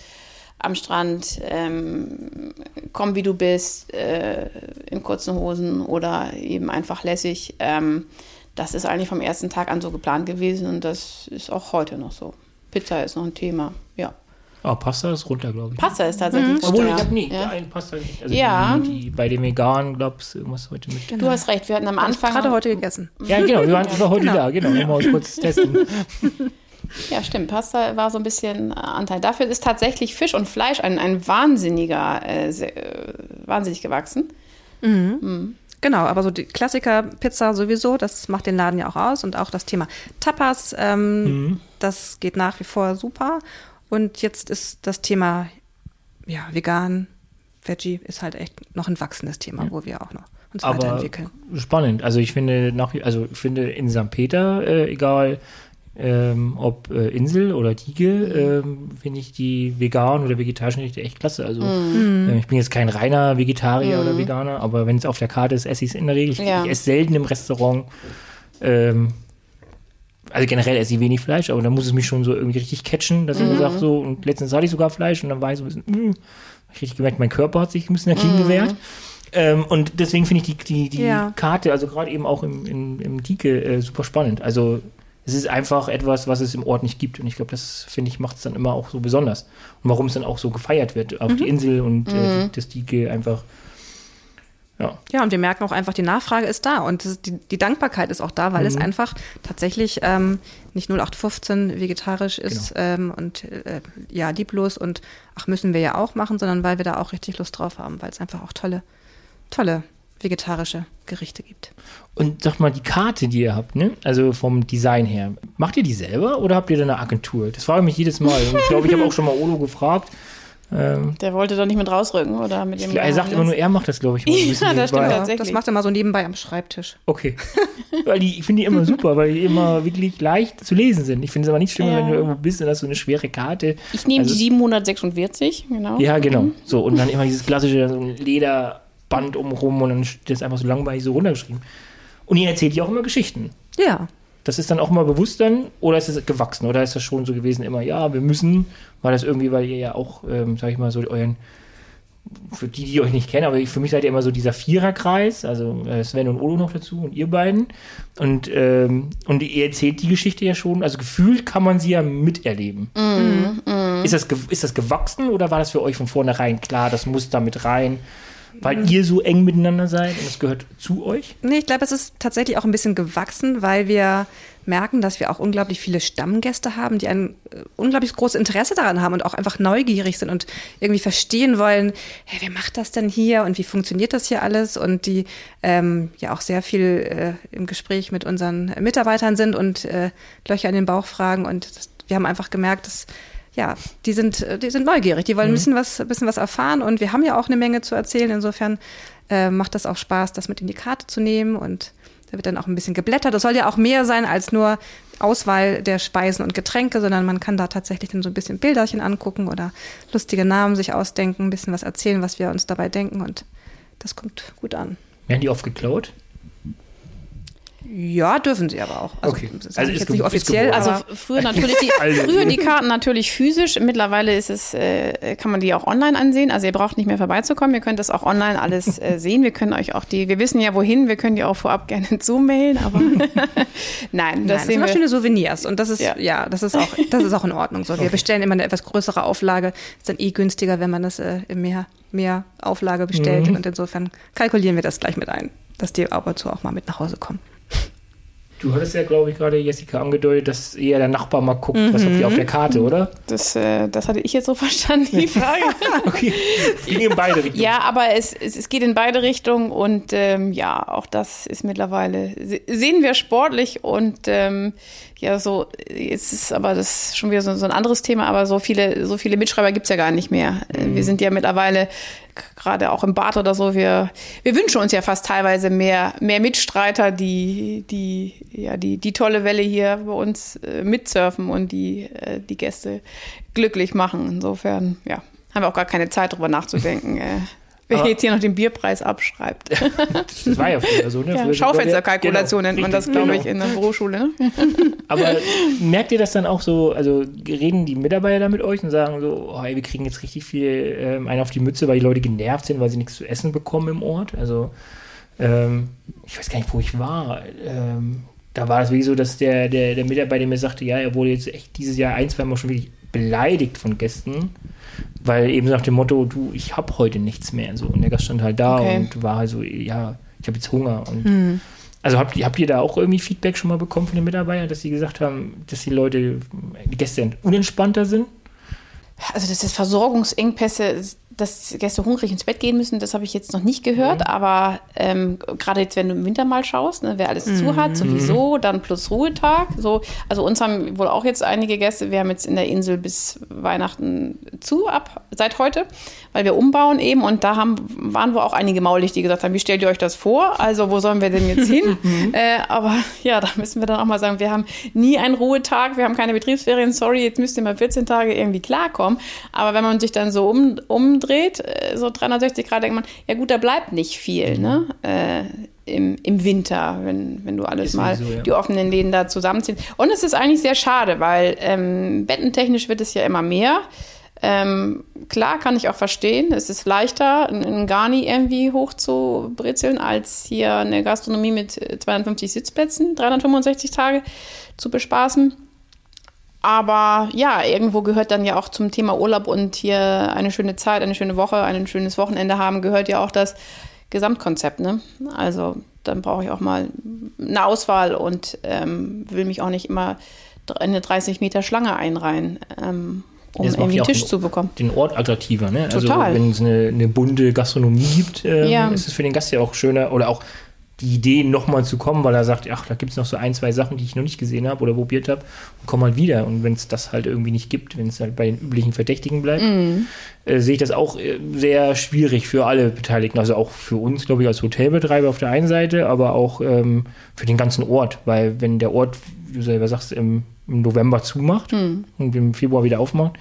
am Strand, ähm, komm wie du bist, äh, in kurzen Hosen oder eben einfach lässig. Ähm, das ist eigentlich vom ersten Tag an so geplant gewesen und das ist auch heute noch so. Pizza ist noch ein Thema, ja. Ah, Pasta ist runter, glaube ich. Pasta ist tatsächlich. Obwohl, ja. ich habe nie, ja. ein Pasta nicht. Also Ja. die, die, bei den Veganen, glaubst du, irgendwas heute mit. Du hast recht, wir hatten am ich Anfang. gerade heute gegessen. Ja, genau, wir waren waren heute Genau. da, genau. Mal kurz testen. *laughs* Ja, stimmt. Pasta war so ein bisschen äh, Anteil. Dafür ist tatsächlich Fisch und Fleisch ein, ein wahnsinniger, äh, sehr, äh, wahnsinnig gewachsen. Genau, aber so die Klassiker Pizza sowieso, das macht den Laden ja auch aus und auch das Thema Tapas, ähm, das geht nach wie vor super. Und jetzt ist das Thema ja vegan, Veggie ist halt echt noch ein wachsendes Thema, wo wir auch noch uns Aber weiterentwickeln. spannend. Also ich finde nach also ich finde in St. Peter, äh, egal ähm, ob äh, Insel oder Diege, ähm, finde ich die veganen oder vegetarischen Gerichte echt klasse. Also ähm, ich bin jetzt kein reiner Vegetarier oder Veganer, aber wenn es auf der Karte ist, esse ich es in der Regel. Ich, Ja. ich esse selten im Restaurant. Ähm, also generell esse ich wenig Fleisch, aber da muss es mich schon so irgendwie richtig catchen, dass ich mir sage so, und letztens hatte ich sogar Fleisch und dann war ich so ein bisschen, mh, hab ich richtig gemerkt, mein Körper hat sich ein bisschen dagegen gewehrt. Ähm, und deswegen finde ich die, die, die Ja. Karte, also gerade eben auch im, im, im Dike, äh, super spannend. Also es ist einfach etwas, was es im Ort nicht gibt. Und ich glaube, das, finde ich, macht es dann immer auch so besonders. Und warum es dann auch so gefeiert wird. Auch die Insel und äh, die, das Dike einfach. Ja. Ja, und wir merken auch einfach, die Nachfrage ist da und das, die, die Dankbarkeit ist auch da, weil es einfach tatsächlich ähm, nicht 0815 vegetarisch ist ähm, und äh, ja, lieblos und ach, müssen wir ja auch machen, sondern weil wir da auch richtig Lust drauf haben, weil es einfach auch tolle, tolle vegetarische Gerichte gibt. Und sag mal, die Karte, die ihr habt, ne? Also vom Design her, macht ihr die selber oder habt ihr da eine Agentur? Das frage ich mich jedes Mal. Und ich glaube, ich habe auch schon mal Olo gefragt. Ähm, Der wollte doch nicht mit rausrücken, oder? Mit dem er sagt immer nur, er macht das, glaube ich. mal *laughs* Ja, das stimmt tatsächlich. Das macht er mal so nebenbei am Schreibtisch. Okay. weil die, ich finde die immer super, weil die immer wirklich leicht zu lesen sind. Ich finde es aber nicht schlimmer, Ja. wenn du irgendwo bist und hast so eine schwere Karte. Ich nehme Also- die 746, genau. Ja, genau. So, und dann immer dieses klassische so Lederband umrum und dann steht das einfach so langweilig so runtergeschrieben. Und ihr erzählt ja auch immer Geschichten. Ja, Das ist dann auch mal bewusst dann, oder ist es gewachsen? Oder ist das schon so gewesen immer, ja, wir müssen, war das irgendwie, weil ihr ja auch, ähm, sag ich mal, so euren, für die, die euch nicht kennen, aber für mich seid ihr immer so dieser Viererkreis, also äh, Sven und Olo noch dazu und ihr beiden. Und, ähm, und ihr erzählt die Geschichte ja schon, also gefühlt kann man sie ja miterleben. Ist, das, ist das gewachsen oder war das für euch von vornherein klar, das muss da mit rein, weil ihr so eng miteinander seid und es gehört zu euch? Nee, ich glaube, es ist tatsächlich auch ein bisschen gewachsen, weil wir merken, dass wir auch unglaublich viele Stammgäste haben, die ein äh, unglaublich großes Interesse daran haben und auch einfach neugierig sind und irgendwie verstehen wollen, hey, wer macht das denn hier und wie funktioniert das hier alles und die ähm, ja auch sehr viel äh, im Gespräch mit unseren Mitarbeitern sind und äh, Löcher in den Bauch fragen und das, wir haben einfach gemerkt, dass ja, die sind, die sind neugierig, die wollen ein bisschen was, ein bisschen was erfahren und wir haben ja auch eine Menge zu erzählen. Insofern äh, macht das auch Spaß, das mit in die Karte zu nehmen und da wird dann auch ein bisschen geblättert. Das soll ja auch mehr sein als nur Auswahl der Speisen und Getränke, sondern man kann da tatsächlich dann so ein bisschen Bilderchen angucken oder lustige Namen sich ausdenken, ein bisschen was erzählen, was wir uns dabei denken und das kommt gut an. Werden die oft geklaut? Ja, dürfen sie aber auch. Also, okay. Das also ist jetzt nicht offiziell. Also früher *laughs* natürlich die, also früher die Karten natürlich physisch. Mittlerweile ist es, äh, kann man die auch online ansehen. Also ihr braucht nicht mehr vorbeizukommen. Ihr könnt das auch online alles *laughs* äh, sehen. Wir können euch auch die, wir wissen ja wohin, wir können die auch vorab gerne *laughs* zumailen, aber nein, das, Nein, das sind schöne Souvenirs und das ist ja. ja, das ist auch das ist auch in Ordnung so. Wir okay. bestellen immer eine etwas größere Auflage. Ist dann eh günstiger, wenn man das äh, im mehr mehr Auflage bestellt mhm. und insofern kalkulieren wir das gleich mit ein, dass die aber zu auch mal mit nach Hause kommen. Du hattest ja, glaube ich, gerade Jessica angedeutet, dass eher der Nachbar mal guckt, mhm. was habt ihr auf der Karte, oder? Das, äh, das hatte ich jetzt so *laughs* verstanden, die Frage. *laughs* okay, ging in beide Richtungen. Ja, aber es, es, es geht in beide Richtungen und ähm, ja, auch das ist mittlerweile, sehen wir sportlich und ähm, ja, so, jetzt ist aber das schon wieder so, so ein anderes Thema, aber so viele, so viele Mitschreiber gibt's ja gar nicht mehr. Mhm. Wir sind ja mittlerweile, gerade auch im Bad oder so, wir, wir wünschen uns ja fast teilweise mehr, mehr Mitstreiter, die, die, ja, die, die tolle Welle hier bei uns äh, mitsurfen und die, äh, die Gäste glücklich machen. Insofern, ja, haben wir auch gar keine Zeit drüber nachzudenken. Wer jetzt hier noch den Bierpreis abschreibt. das war ja früher so, ne? Ja, Schaufensterkalkulation genau, nennt man das, glaube ich, in der Büroschule. Ne? *laughs* Aber merkt ihr das dann auch so, also reden die Mitarbeiter da mit euch und sagen so, oh, wir kriegen jetzt richtig viel ähm, einen auf die Mütze, weil die Leute genervt sind, weil sie nichts zu essen bekommen im Ort? Also, ähm, ich weiß gar nicht, wo ich war. Ähm, da war es wirklich so, dass der, der, der Mitarbeiter mir sagte, ja, er wurde jetzt echt dieses Jahr ein, zwei Mal schon wirklich beleidigt von Gästen weil eben nach dem Motto, du, ich habe heute nichts mehr. So. Und der Gast stand halt da okay. und war halt so, ja, ich habe jetzt Hunger. Und hm. Also habt ihr, habt ihr da auch irgendwie Feedback schon mal bekommen von den Mitarbeitern, dass sie gesagt haben, dass die Leute, die Gäste unentspannter sind? Also das ist Versorgungsengpässe dass Gäste hungrig ins Bett gehen müssen, das habe ich jetzt noch nicht gehört. Mhm. Aber ähm, gerade jetzt, wenn du im Winter mal schaust, ne, wer alles mhm. zu hat, sowieso, dann plus Ruhetag. So, also uns haben wohl auch jetzt einige Gäste, wir haben jetzt in der Insel bis Weihnachten zu, ab seit heute, weil wir umbauen eben. Und da haben, waren wohl auch einige maulig, die gesagt haben, wie stellt ihr euch das vor? Also wo sollen wir denn jetzt hin? Mhm. *laughs* äh, aber ja, da müssen wir dann auch mal sagen, wir haben nie einen Ruhetag, wir haben keine Betriebsferien, sorry, jetzt müsst ihr mal 14 Tage irgendwie klarkommen. Aber wenn man sich dann so um, um umdreht, äh, so 360 Grad, denkt man, ja gut, da bleibt nicht viel, mhm. ne? Äh, im, im Winter, wenn, wenn du alles ist mal so, ja. die offenen Läden da zusammenziehst. Und es ist eigentlich sehr schade, weil ähm, bettentechnisch wird es ja immer mehr. Ähm, klar, kann ich auch verstehen. Es ist leichter, einen Garni irgendwie hoch zu brezeln, als hier eine Gastronomie mit 250 Sitzplätzen, 365 Tage zu bespaßen. Aber ja, irgendwo gehört dann ja auch zum Thema Urlaub und hier eine schöne Zeit, eine schöne Woche, ein schönes Wochenende haben, gehört ja auch das Gesamtkonzept. Ne? Also dann brauche ich auch mal eine Auswahl und ähm, will mich auch nicht immer eine 30 Meter Schlange einreihen. Ähm, um irgendwie einen Tisch zu bekommen. Den Ort attraktiver, ne? Also Total. Also wenn es eine, eine bunte Gastronomie gibt, ähm, ja. ist es für den Gast ja auch schöner oder auch die Idee, nochmal zu kommen, weil er sagt, ach, da gibt es noch so ein, zwei Sachen, die ich noch nicht gesehen habe oder probiert habe, und komm mal wieder. Und wenn es das halt irgendwie nicht gibt, wenn es halt bei den üblichen Verdächtigen bleibt, mm. äh, sehe ich das auch äh, sehr schwierig für alle Beteiligten. Also auch für uns, glaube ich, als Hotelbetreiber auf der einen Seite, aber auch ähm, für den ganzen Ort. Weil wenn der Ort, wie du selber sagst, im, im November zumacht mm. und im Februar wieder aufmacht,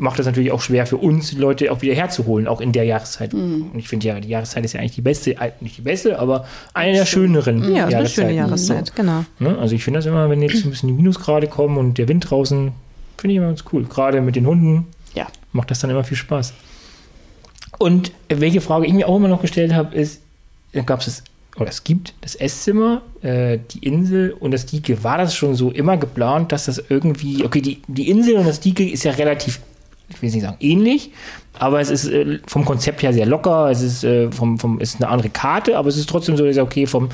macht das natürlich auch schwer für uns, die Leute auch wieder herzuholen, auch in der Jahreszeit. Mhm. Und ich finde ja, die Jahreszeit ist ja eigentlich die beste, äh, nicht die beste, aber eine der schöneren ja, eine schöne Jahreszeit, so. genau. Ne? Also ich finde das immer, wenn jetzt ein bisschen die Minusgrade kommen und der Wind draußen, finde ich immer ganz cool. Gerade mit den Hunden ja. macht das dann immer viel Spaß. Und welche Frage ich mir auch immer noch gestellt habe, ist, gab es oder es gibt das Esszimmer, äh, die Insel und das Dike. War das schon so immer geplant, dass das irgendwie, okay, die, die Insel und das Dike ist ja relativ ich will nicht sagen ähnlich, aber es ist äh, vom Konzept her sehr locker, es ist, äh, vom, vom, ist eine andere Karte, aber es ist trotzdem so, dass okay, vom,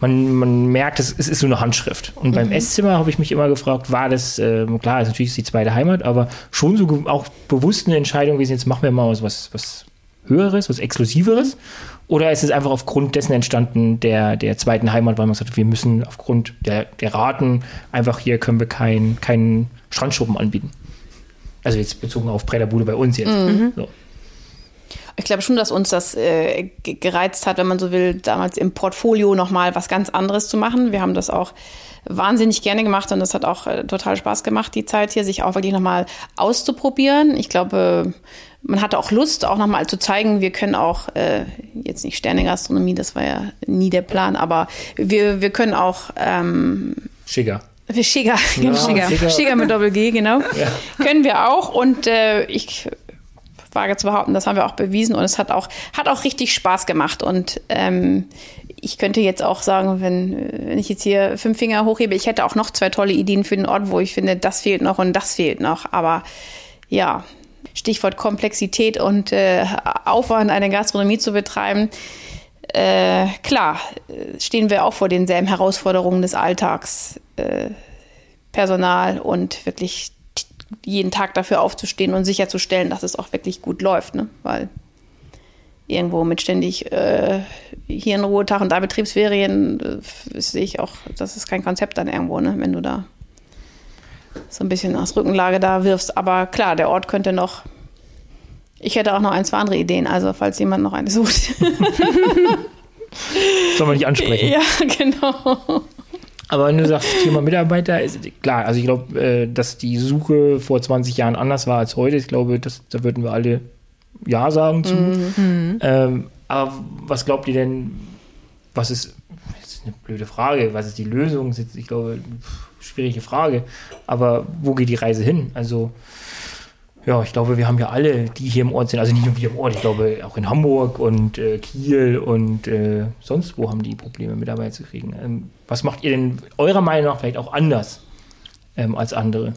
man, man merkt, es, es ist so eine Handschrift. Und mhm. beim Esszimmer habe ich mich immer gefragt, war das, äh, klar, ist natürlich die zweite Heimat, aber schon so auch bewusst eine Entscheidung gewesen, jetzt machen wir mal was, was Höheres, was Exklusiveres? Oder ist es einfach aufgrund dessen entstanden, der, der zweiten Heimat, weil man sagt, wir müssen aufgrund der, der Raten einfach hier können wir keinen kein Strandschuppen anbieten? Also jetzt bezogen auf Bretterbude bei uns jetzt. Mhm. So. Ich glaube schon, dass uns das äh, gereizt hat, wenn man so will, damals im Portfolio nochmal was ganz anderes zu machen. Wir haben das auch wahnsinnig gerne gemacht und das hat auch äh, total Spaß gemacht, die Zeit hier, sich auch wirklich nochmal auszuprobieren. Ich glaube, man hatte auch Lust, auch nochmal zu zeigen, wir können auch, äh, jetzt nicht Sternegastronomie, das war ja nie der Plan, aber wir, wir können auch ähm, Schicker. Wir Schiger, genau. Schiger. Schiger mit Doppel-G, genau. Können wir auch. Und äh, ich wage zu behaupten, das haben wir auch bewiesen. Und es hat auch, hat auch richtig Spaß gemacht. Und ähm, ich könnte jetzt auch sagen, wenn, wenn ich jetzt hier fünf Finger hochhebe, ich hätte auch noch zwei tolle Ideen für den Ort, wo ich finde, das fehlt noch und das fehlt noch. Aber ja, Stichwort Komplexität und äh, Aufwand, eine Gastronomie zu betreiben. Äh, klar, stehen wir auch vor denselben Herausforderungen des Alltags. Äh, Personal und wirklich jeden Tag dafür aufzustehen und sicherzustellen, dass es auch wirklich gut läuft. Ne? Weil irgendwo mit ständig äh, hier ein Ruhetag und da Betriebsferien, äh, sehe ich auch, das ist kein Konzept dann irgendwo, ne? wenn du da so ein bisschen aus Rückenlage da wirfst. Aber klar, der Ort könnte noch. Ich hätte auch noch ein, zwei andere Ideen, also falls jemand noch eine sucht. Soll man nicht ansprechen. ja, genau. Aber wenn du sagst, Thema Mitarbeiter, ist klar, also ich glaube, äh, dass die Suche vor 20 Jahren anders war als heute. Ich glaube, das, da würden wir alle Ja sagen zu. Ähm, aber was glaubt ihr denn, was ist, das ist eine blöde Frage, was ist die Lösung? Das ist jetzt, Ich glaube, schwierige Frage. Aber wo geht die Reise hin? Also, ja, ich glaube, wir haben ja alle, die hier im Ort sind, also nicht nur wir im Ort, ich glaube auch in Hamburg und äh, Kiel und äh, sonst wo haben die Probleme, Mitarbeiter zu kriegen. Ähm, was macht ihr denn eurer Meinung nach vielleicht auch anders ähm, als andere?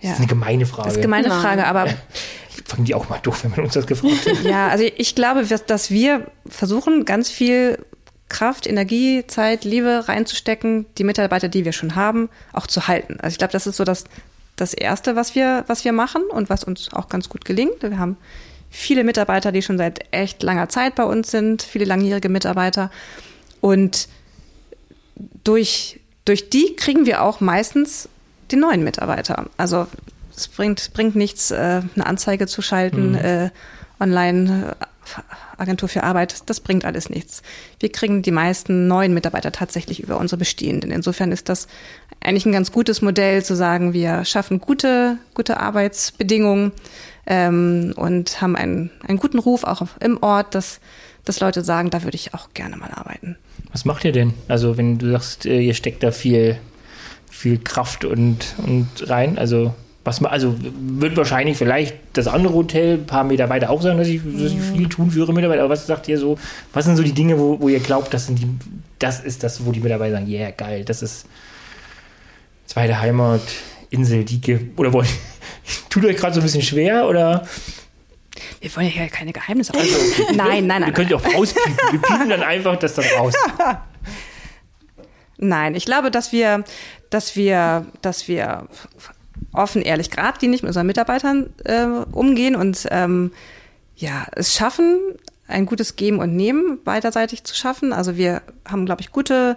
Das Ja. ist eine gemeine Frage. Das ist eine gemeine. Frage, aber *laughs* Fangen die auch mal doof, wenn man uns das gefragt hat. ja, also ich glaube, dass- dass wir versuchen, ganz viel Kraft, Energie, Zeit, Liebe reinzustecken, die Mitarbeiter, die wir schon haben, auch zu halten. Also ich glaube, das ist so das, das Erste, was wir, was wir machen und was uns auch ganz gut gelingt. Wir haben viele Mitarbeiter, die schon seit echt langer Zeit bei uns sind, viele langjährige Mitarbeiter. Und durch, durch die kriegen wir auch meistens die neuen Mitarbeiter. Also es bringt, bringt nichts, äh, eine Anzeige zu schalten, äh, online, Agentur für Arbeit, das bringt alles nichts. Wir kriegen die meisten neuen Mitarbeiter tatsächlich über unsere bestehenden. Insofern ist das eigentlich ein ganz gutes Modell zu sagen, wir schaffen gute, gute Arbeitsbedingungen ähm, und haben einen, einen guten Ruf auch im Ort, dass, dass Leute sagen, da würde ich auch gerne mal arbeiten. Was macht ihr denn? Also, wenn du sagst, äh, ihr steckt da viel, viel Kraft und, und rein, also was ma- also wird wahrscheinlich vielleicht das andere Hotel ein paar Meter weiter auch sagen, dass sie, dass sie viel tun für ihre Mitarbeiter. Aber was sagt ihr so? Was sind so die Dinge, wo, wo ihr glaubt, das sind die, das ist das, wo die Mitarbeiter sagen, yeah, geil, das ist zweite Heimat, Insel, Dike oder wollt *laughs* tut euch gerade so ein bisschen schwer oder Wir wollen ja keine Geheimnisse also, Nein, nein, nein. könnt ja auch rauspiepen. Wir piepen dann einfach das dann raus. *laughs* Nein, ich glaube, dass wir, dass wir, dass wir offen, ehrlich, geradlinig mit unseren Mitarbeitern äh, umgehen und ähm, ja, es schaffen, ein gutes Geben und Nehmen beiderseitig zu schaffen. Also wir haben, glaube ich, gute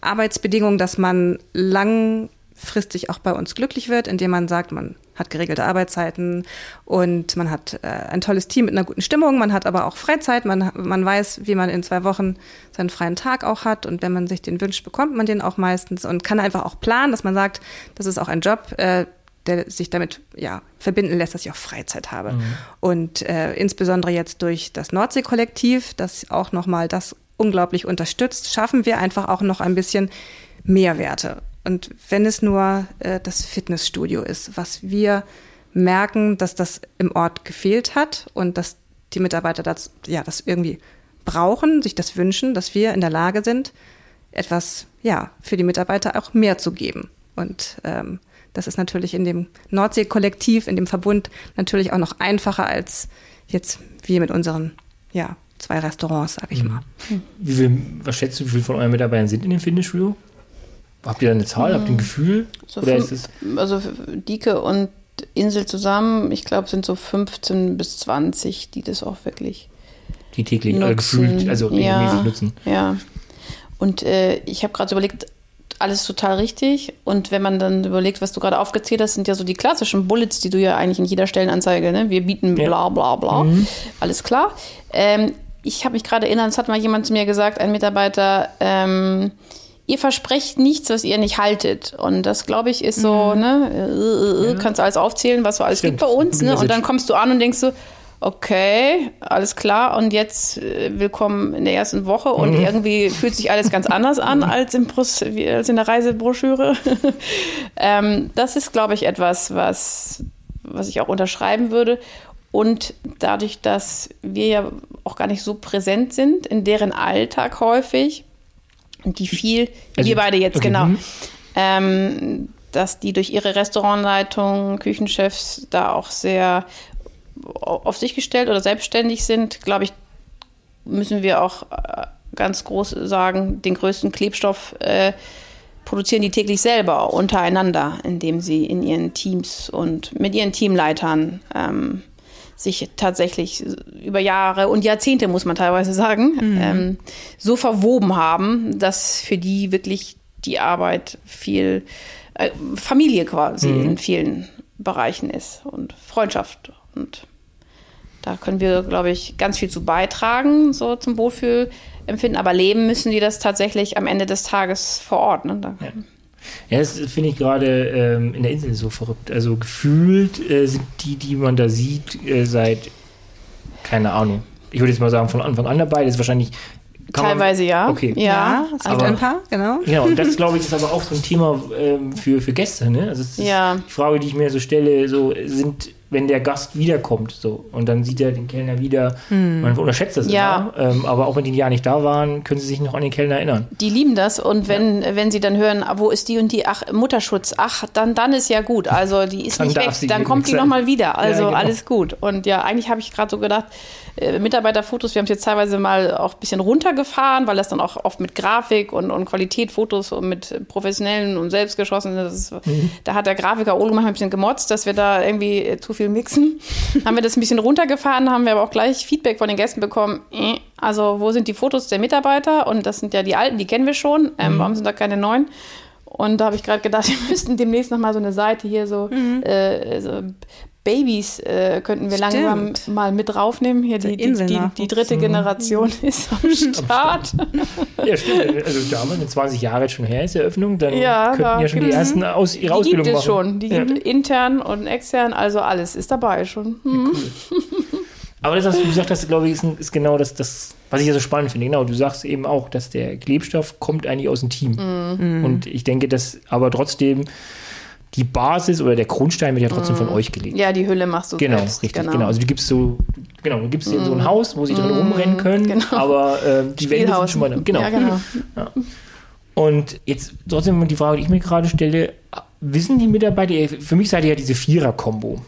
Arbeitsbedingungen, dass man langfristig auch bei uns glücklich wird, indem man sagt, man hat geregelte Arbeitszeiten und man hat äh, ein tolles Team mit einer guten Stimmung, man hat aber auch Freizeit, man, man weiß, wie man in zwei Wochen seinen freien Tag auch hat. Und wenn man sich den wünscht, bekommt man den auch meistens und kann einfach auch planen, dass man sagt, das ist auch ein Job, äh, der sich damit ja verbinden lässt, dass ich auch Freizeit habe. Und äh, insbesondere jetzt durch das Nordsee-Kollektiv, das auch nochmal das unglaublich unterstützt, schaffen wir einfach auch noch ein bisschen Mehrwerte. Und wenn es nur äh, das Fitnessstudio ist, was wir merken, dass das im Ort gefehlt hat und dass die Mitarbeiter das, ja, das irgendwie brauchen, sich das wünschen, dass wir in der Lage sind, etwas ja, für die Mitarbeiter auch mehr zu geben. Und ähm, das ist natürlich in dem Nordsee-Kollektiv, in dem Verbund natürlich auch noch einfacher als jetzt wir mit unseren ja, zwei Restaurants, sag ich mal. Wie viel, was schätzt du, wie viele von euren Mitarbeitern sind in dem Fitnessstudio? Habt ihr da eine Zahl? Habt ihr ein Gefühl? So Oder fünf- ist es also Dike und Insel zusammen, ich glaube, sind so 15 bis 20, die das auch wirklich die täglich äh, nutzen. gefühlt, also regelmäßig ja, nutzen? Ja. Und äh, ich habe gerade so überlegt, alles total richtig. Und wenn man dann überlegt, was du gerade aufgezählt hast, sind ja so die klassischen Bullets, die du ja eigentlich in jeder Stellenanzeige, ne? Wir bieten bla bla bla. Alles klar. Ähm, ich habe mich gerade erinnert, es hat mal jemand zu mir gesagt, ein Mitarbeiter, ähm, ihr versprecht nichts, was ihr nicht haltet. Und das, glaube ich, ist so, ne, äh, äh, äh, kannst du alles aufzählen, was so alles Stimmt. gibt bei uns. Ne? Und dann kommst du an und denkst so, okay, alles klar, und jetzt äh, willkommen in der ersten Woche und irgendwie fühlt sich alles ganz anders an als, im Brus wie- als in der Reisebroschüre. *laughs* ähm, das ist, glaube ich, etwas, was, was ich auch unterschreiben würde. Und dadurch, dass wir ja auch gar nicht so präsent sind in deren Alltag häufig und die viel, Also- wir beide jetzt okay, genau, mhm. ähm, dass die durch ihre Restaurantleitung, Küchenchefs da auch sehr auf sich gestellt oder selbstständig sind, glaube ich, müssen wir auch äh, ganz groß sagen, den größten Klebstoff äh, produzieren die täglich selber untereinander, indem sie in ihren Teams und mit ihren Teamleitern ähm, sich tatsächlich über Jahre und Jahrzehnte, muss man teilweise sagen, ähm, so verwoben haben, dass für die wirklich die Arbeit viel äh, Familie quasi in vielen Bereichen ist und Freundschaft. Und da können wir, glaube ich, ganz viel zu beitragen, so zum Wohlfühlempfinden. Aber leben müssen die das tatsächlich am Ende des Tages vor Ort. Ne? Da, Ja, das finde ich gerade ähm, in der Insel so verrückt. Also gefühlt äh, sind die, die man da sieht, äh, seit, keine Ahnung, ich würde jetzt mal sagen, von Anfang an dabei. Das ist wahrscheinlich. kann man- Teilweise ja. Okay. Ja, es gibt aber- ein paar, genau. Genau, und das *laughs* glaube ich ist aber auch so ein Thema ähm, für, für Gäste. Ne? Also es ist Ja. die Frage, die ich mir so stelle, so sind, wenn der Gast wiederkommt, so und dann sieht er den Kellner wieder, man unterschätzt das Ja. immer, ähm, aber auch wenn die Jahr nicht da waren, können sie sich noch an den Kellner erinnern. Die lieben das und wenn, wenn sie dann hören, ah, wo ist die und die, ach, Mutterschutz, ach, dann, dann ist ja gut. Also die ist Dann nicht weg, dann kommt die nochmal wieder. Also Ja, genau. alles gut. Und ja, eigentlich habe ich gerade so gedacht, äh, Mitarbeiterfotos, wir haben es jetzt teilweise mal auch ein bisschen runtergefahren, weil das dann auch oft mit Grafik und, und Qualität Fotos und mit professionellen und selbstgeschossenen, ist, Mhm. da hat der Grafiker Ole manchmal ein bisschen gemotzt, dass wir da irgendwie zu viel mixen. *laughs* haben wir das ein bisschen runtergefahren, haben wir aber auch gleich Feedback von den Gästen bekommen. äh, Also, wo sind die Fotos der Mitarbeiter? Und das sind ja die alten, die kennen wir schon. Mhm. Ähm, Warum sind da keine neuen? Und da habe ich gerade gedacht, *laughs* wir müssten demnächst nochmal so eine Seite hier so, äh, so Babys äh, könnten wir Stimmt. langsam mal mit draufnehmen. Hier die, die, die, die dritte Generation ist am Start. *laughs* Ja, stimmt. Also damals, wenn 20 Jahre jetzt schon her ist, die Eröffnung, dann Ja, könnten ja schon die ersten aus, ihre Die gibt Ausbildung es machen. schon. Die ja. gibt intern und extern, also alles ist dabei schon. Hm. *laughs* Aber das, was du gesagt hast, glaube ich, ist, ist genau das, das, was ich ja so spannend finde. Genau, du sagst eben auch, dass der Klebstoff kommt eigentlich aus dem Team. Mhm. Und ich denke, dass aber trotzdem die Basis oder der Grundstein wird ja trotzdem von euch gelegt. Mhm. Ja, die Hülle machst du Genau, selbst. richtig, genau. Also du gibst so, genau, du gibst denen so ein Haus, wo sie drin rumrennen können, genau. aber äh, die Wände sind schon mal. Genau. Ja, genau. *laughs* Und jetzt trotzdem die Frage, die ich mir gerade stelle, wissen die Mitarbeiter, für mich seid ihr ja diese Vierer-Kombo.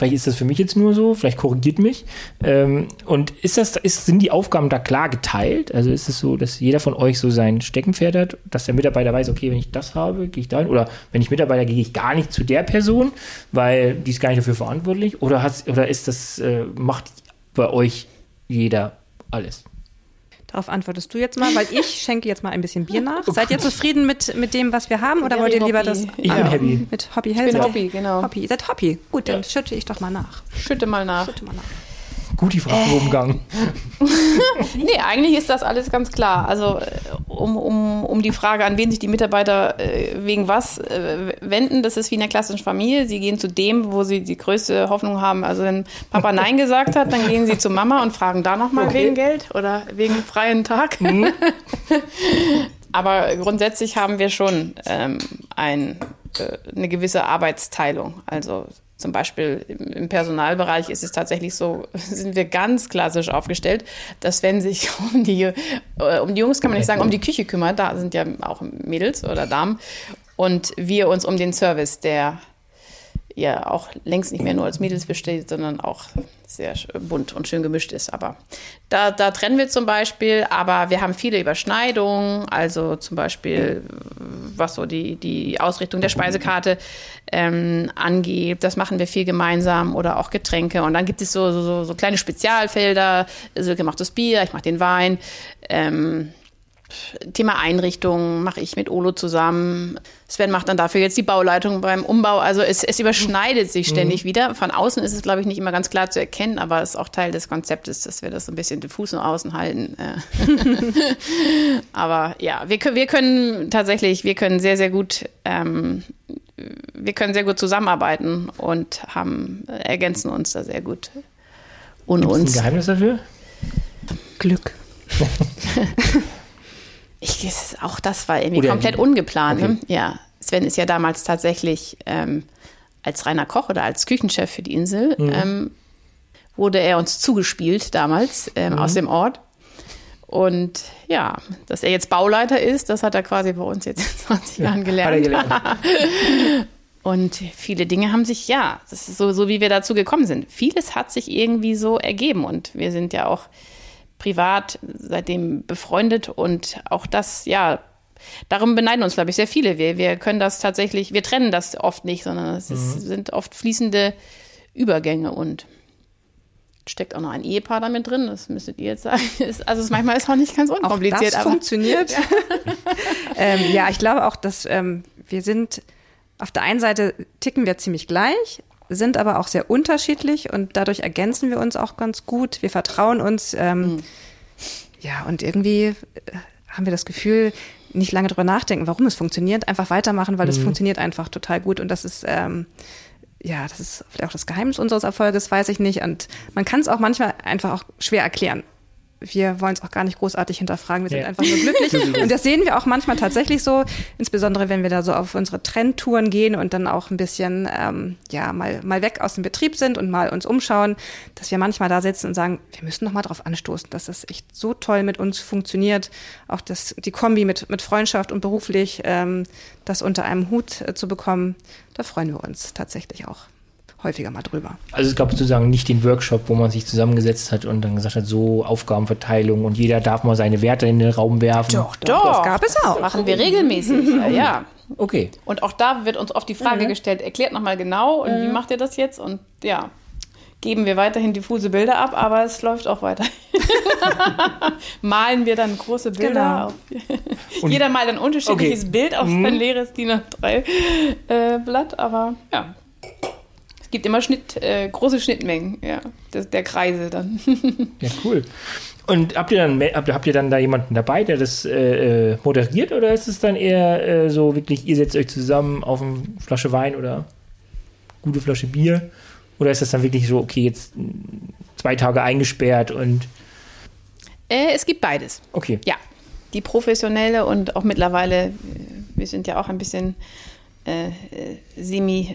Vielleicht ist das für mich jetzt nur so, vielleicht korrigiert mich. Ähm, und ist das, ist, sind die Aufgaben da klar geteilt? Also ist es so, dass jeder von euch so sein Steckenpferd hat, dass der Mitarbeiter weiß, okay, wenn ich das habe, gehe ich dahin. Oder wenn ich Mitarbeiter gehe ich gar nicht zu der Person, weil die ist gar nicht dafür verantwortlich. Oder, oder ist das, äh, macht bei euch jeder alles? Darauf antwortest du jetzt mal, weil ich *laughs* schenke jetzt mal ein bisschen Bier nach. Seid ihr zufrieden mit, mit dem, was wir haben, oder wollt ihr lieber Hobby. das Ich bin andere? happy. mit Hobby Ich Hell? bin Hobby, genau. Hobby. Ihr seid Hobby. Gut, dann Ja. schütte ich doch mal nach. Schütte mal nach. Schütte mal nach. Gut, die Frage im Umgang. *laughs* Nee, eigentlich ist das alles ganz klar. Also äh, um, um, um die Frage, an wen sich die Mitarbeiter äh, wegen was äh, wenden, das ist wie in einer klassischen Familie. Sie gehen zu dem, wo sie die größte Hoffnung haben. Also wenn Papa *laughs* Nein gesagt hat, dann gehen sie zu Mama und fragen da nochmal Okay. wegen Geld oder wegen freien Tag. *laughs* Aber grundsätzlich haben wir schon ähm, ein, äh, eine gewisse Arbeitsteilung. Also zum Beispiel im, Personalbereich ist es tatsächlich so, *laughs* sind wir ganz klassisch aufgestellt, dass wenn sich *laughs* um die, äh, um die Jungs kann man nicht sagen, um die Küche kümmert, da sind ja auch Mädels oder Damen, und wir uns um den Service, der ja auch längst nicht mehr nur als Mädels besteht, sondern auch sehr bunt und schön gemischt ist. Aber da, da trennen wir zum Beispiel, aber wir haben viele Überschneidungen, also zum Beispiel, was so die, die Ausrichtung der Speisekarte ähm, angeht. Das machen wir viel gemeinsam oder auch Getränke. Und dann gibt es so, so, so kleine Spezialfelder. Silke macht das Bier, ich mache den Wein. Ähm, Thema Einrichtung mache ich mit Olo zusammen. Sven macht dann dafür jetzt die Bauleitung beim Umbau. Also es, es überschneidet sich ständig mhm. wieder. Von außen ist es, glaube ich, nicht immer ganz klar zu erkennen, aber es ist auch Teil des Konzeptes, dass wir das so ein bisschen diffus nach außen halten. Äh. *laughs* aber ja, wir, wir können tatsächlich, wir können sehr, sehr gut, ähm, wir können sehr gut zusammenarbeiten und haben, ergänzen uns da sehr gut. Und Gibt's uns. ein Geheimnis dafür? Glück. *laughs* Ich, auch das war irgendwie oder komplett ungeplant. Okay. Ne? Ja, Sven ist ja damals tatsächlich ähm, als reiner Koch oder als Küchenchef für die Insel, mhm. ähm, wurde er uns zugespielt damals ähm, mhm. aus dem Ort. Und ja, dass er jetzt Bauleiter ist, das hat er quasi bei uns jetzt *laughs* in 20 Jahren gelernt. gelernt. *laughs* Und viele Dinge haben sich, ja, das ist so, so, wie wir dazu gekommen sind. Vieles hat sich irgendwie so ergeben und wir sind ja auch privat seitdem befreundet und auch das, ja, darum beneiden uns, glaube ich, sehr viele. Wir, wir können das tatsächlich, wir trennen das oft nicht, sondern es ist, mhm. sind oft fließende Übergänge und steckt auch noch ein Ehepaar damit drin, das müsstet ihr jetzt sagen. *laughs* Also es manchmal ist auch nicht ganz unkompliziert. Auch das funktioniert. *laughs* ähm, ja, ich glaube auch, dass ähm, wir sind auf der einen Seite ticken wir ziemlich gleich, sind aber auch sehr unterschiedlich und dadurch ergänzen wir uns auch ganz gut. Wir vertrauen uns. Ähm, mhm. Ja, und irgendwie äh, haben wir das Gefühl, nicht lange drüber nachdenken, warum es funktioniert, einfach weitermachen, weil mhm. es funktioniert einfach total gut und das ist ähm, ja, das ist vielleicht auch das Geheimnis unseres Erfolges, weiß ich nicht. Und man kann es auch manchmal einfach auch schwer erklären wir wollen es auch gar nicht großartig hinterfragen, wir sind ja. einfach nur glücklich. *laughs* und das sehen wir auch manchmal tatsächlich so, insbesondere wenn wir da so auf unsere Trendtouren gehen und dann auch ein bisschen ähm, ja mal, mal weg aus dem Betrieb sind und mal uns umschauen, dass wir manchmal da sitzen und sagen, wir müssen noch mal drauf anstoßen, dass das echt so toll mit uns funktioniert. Auch das, die Kombi mit, mit Freundschaft und beruflich, ähm, das unter einem Hut äh, zu bekommen, da freuen wir uns tatsächlich auch häufiger mal drüber. Also es gab sozusagen nicht den Workshop, wo man sich zusammengesetzt hat und dann gesagt hat, so Aufgabenverteilung und jeder darf mal seine Werte in den Raum werfen. Doch, doch, das gab es auch. Das machen wir regelmäßig, *laughs* ja. Okay. Und auch da wird uns oft die Frage mhm. gestellt, erklärt nochmal genau und mhm. wie macht ihr das jetzt? Und ja, geben wir weiterhin diffuse Bilder ab, aber es läuft auch weiter. *laughs* Malen wir dann große Bilder genau. auf. Jeder malt ein unterschiedliches okay. Bild auf mhm. sein leeres DIN A3-Blatt, äh, aber ja, gibt immer Schnitt, äh, große Schnittmengen, ja, der, der Kreise dann. *laughs* ja, cool. Und habt ihr dann habt ihr dann da jemanden dabei, der das äh, äh, moderiert oder ist es dann eher äh, so wirklich, ihr setzt euch zusammen auf eine Flasche Wein oder gute Flasche Bier? Oder ist das dann wirklich so, okay, jetzt zwei Tage eingesperrt und. Äh, es gibt beides. Okay. Ja. Die professionelle und auch mittlerweile, wir sind ja auch ein bisschen äh, semi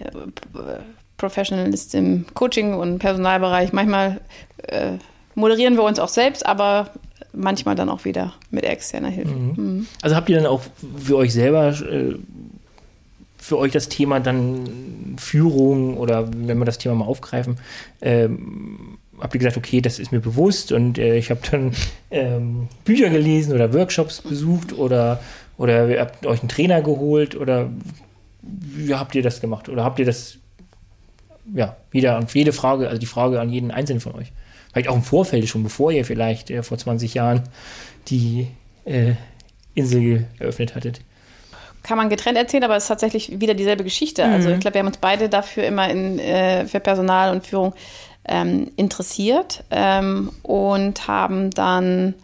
Professionalist im Coaching- und Personalbereich. Manchmal äh, moderieren wir uns auch selbst, aber manchmal dann auch wieder mit externer Hilfe. Mhm. Mhm. Also habt ihr dann auch für euch selber, äh, für euch das Thema dann Führung oder wenn wir das Thema mal aufgreifen, ähm, habt ihr gesagt, okay, das ist mir bewusst und äh, ich habe dann ähm, Bücher gelesen oder Workshops besucht oder, oder ihr habt euch einen Trainer geholt oder wie habt ihr das gemacht? Oder habt ihr das ja, wieder an jede Frage, also die Frage an jeden Einzelnen von euch. Vielleicht auch im Vorfeld schon, bevor ihr vielleicht äh, vor 20 Jahren die äh, Insel eröffnet hattet. Kann man getrennt erzählen, aber es ist tatsächlich wieder dieselbe Geschichte. Mhm. Also ich glaube, wir haben uns beide dafür immer in, äh, für Personal und Führung ähm, interessiert ähm, und haben dann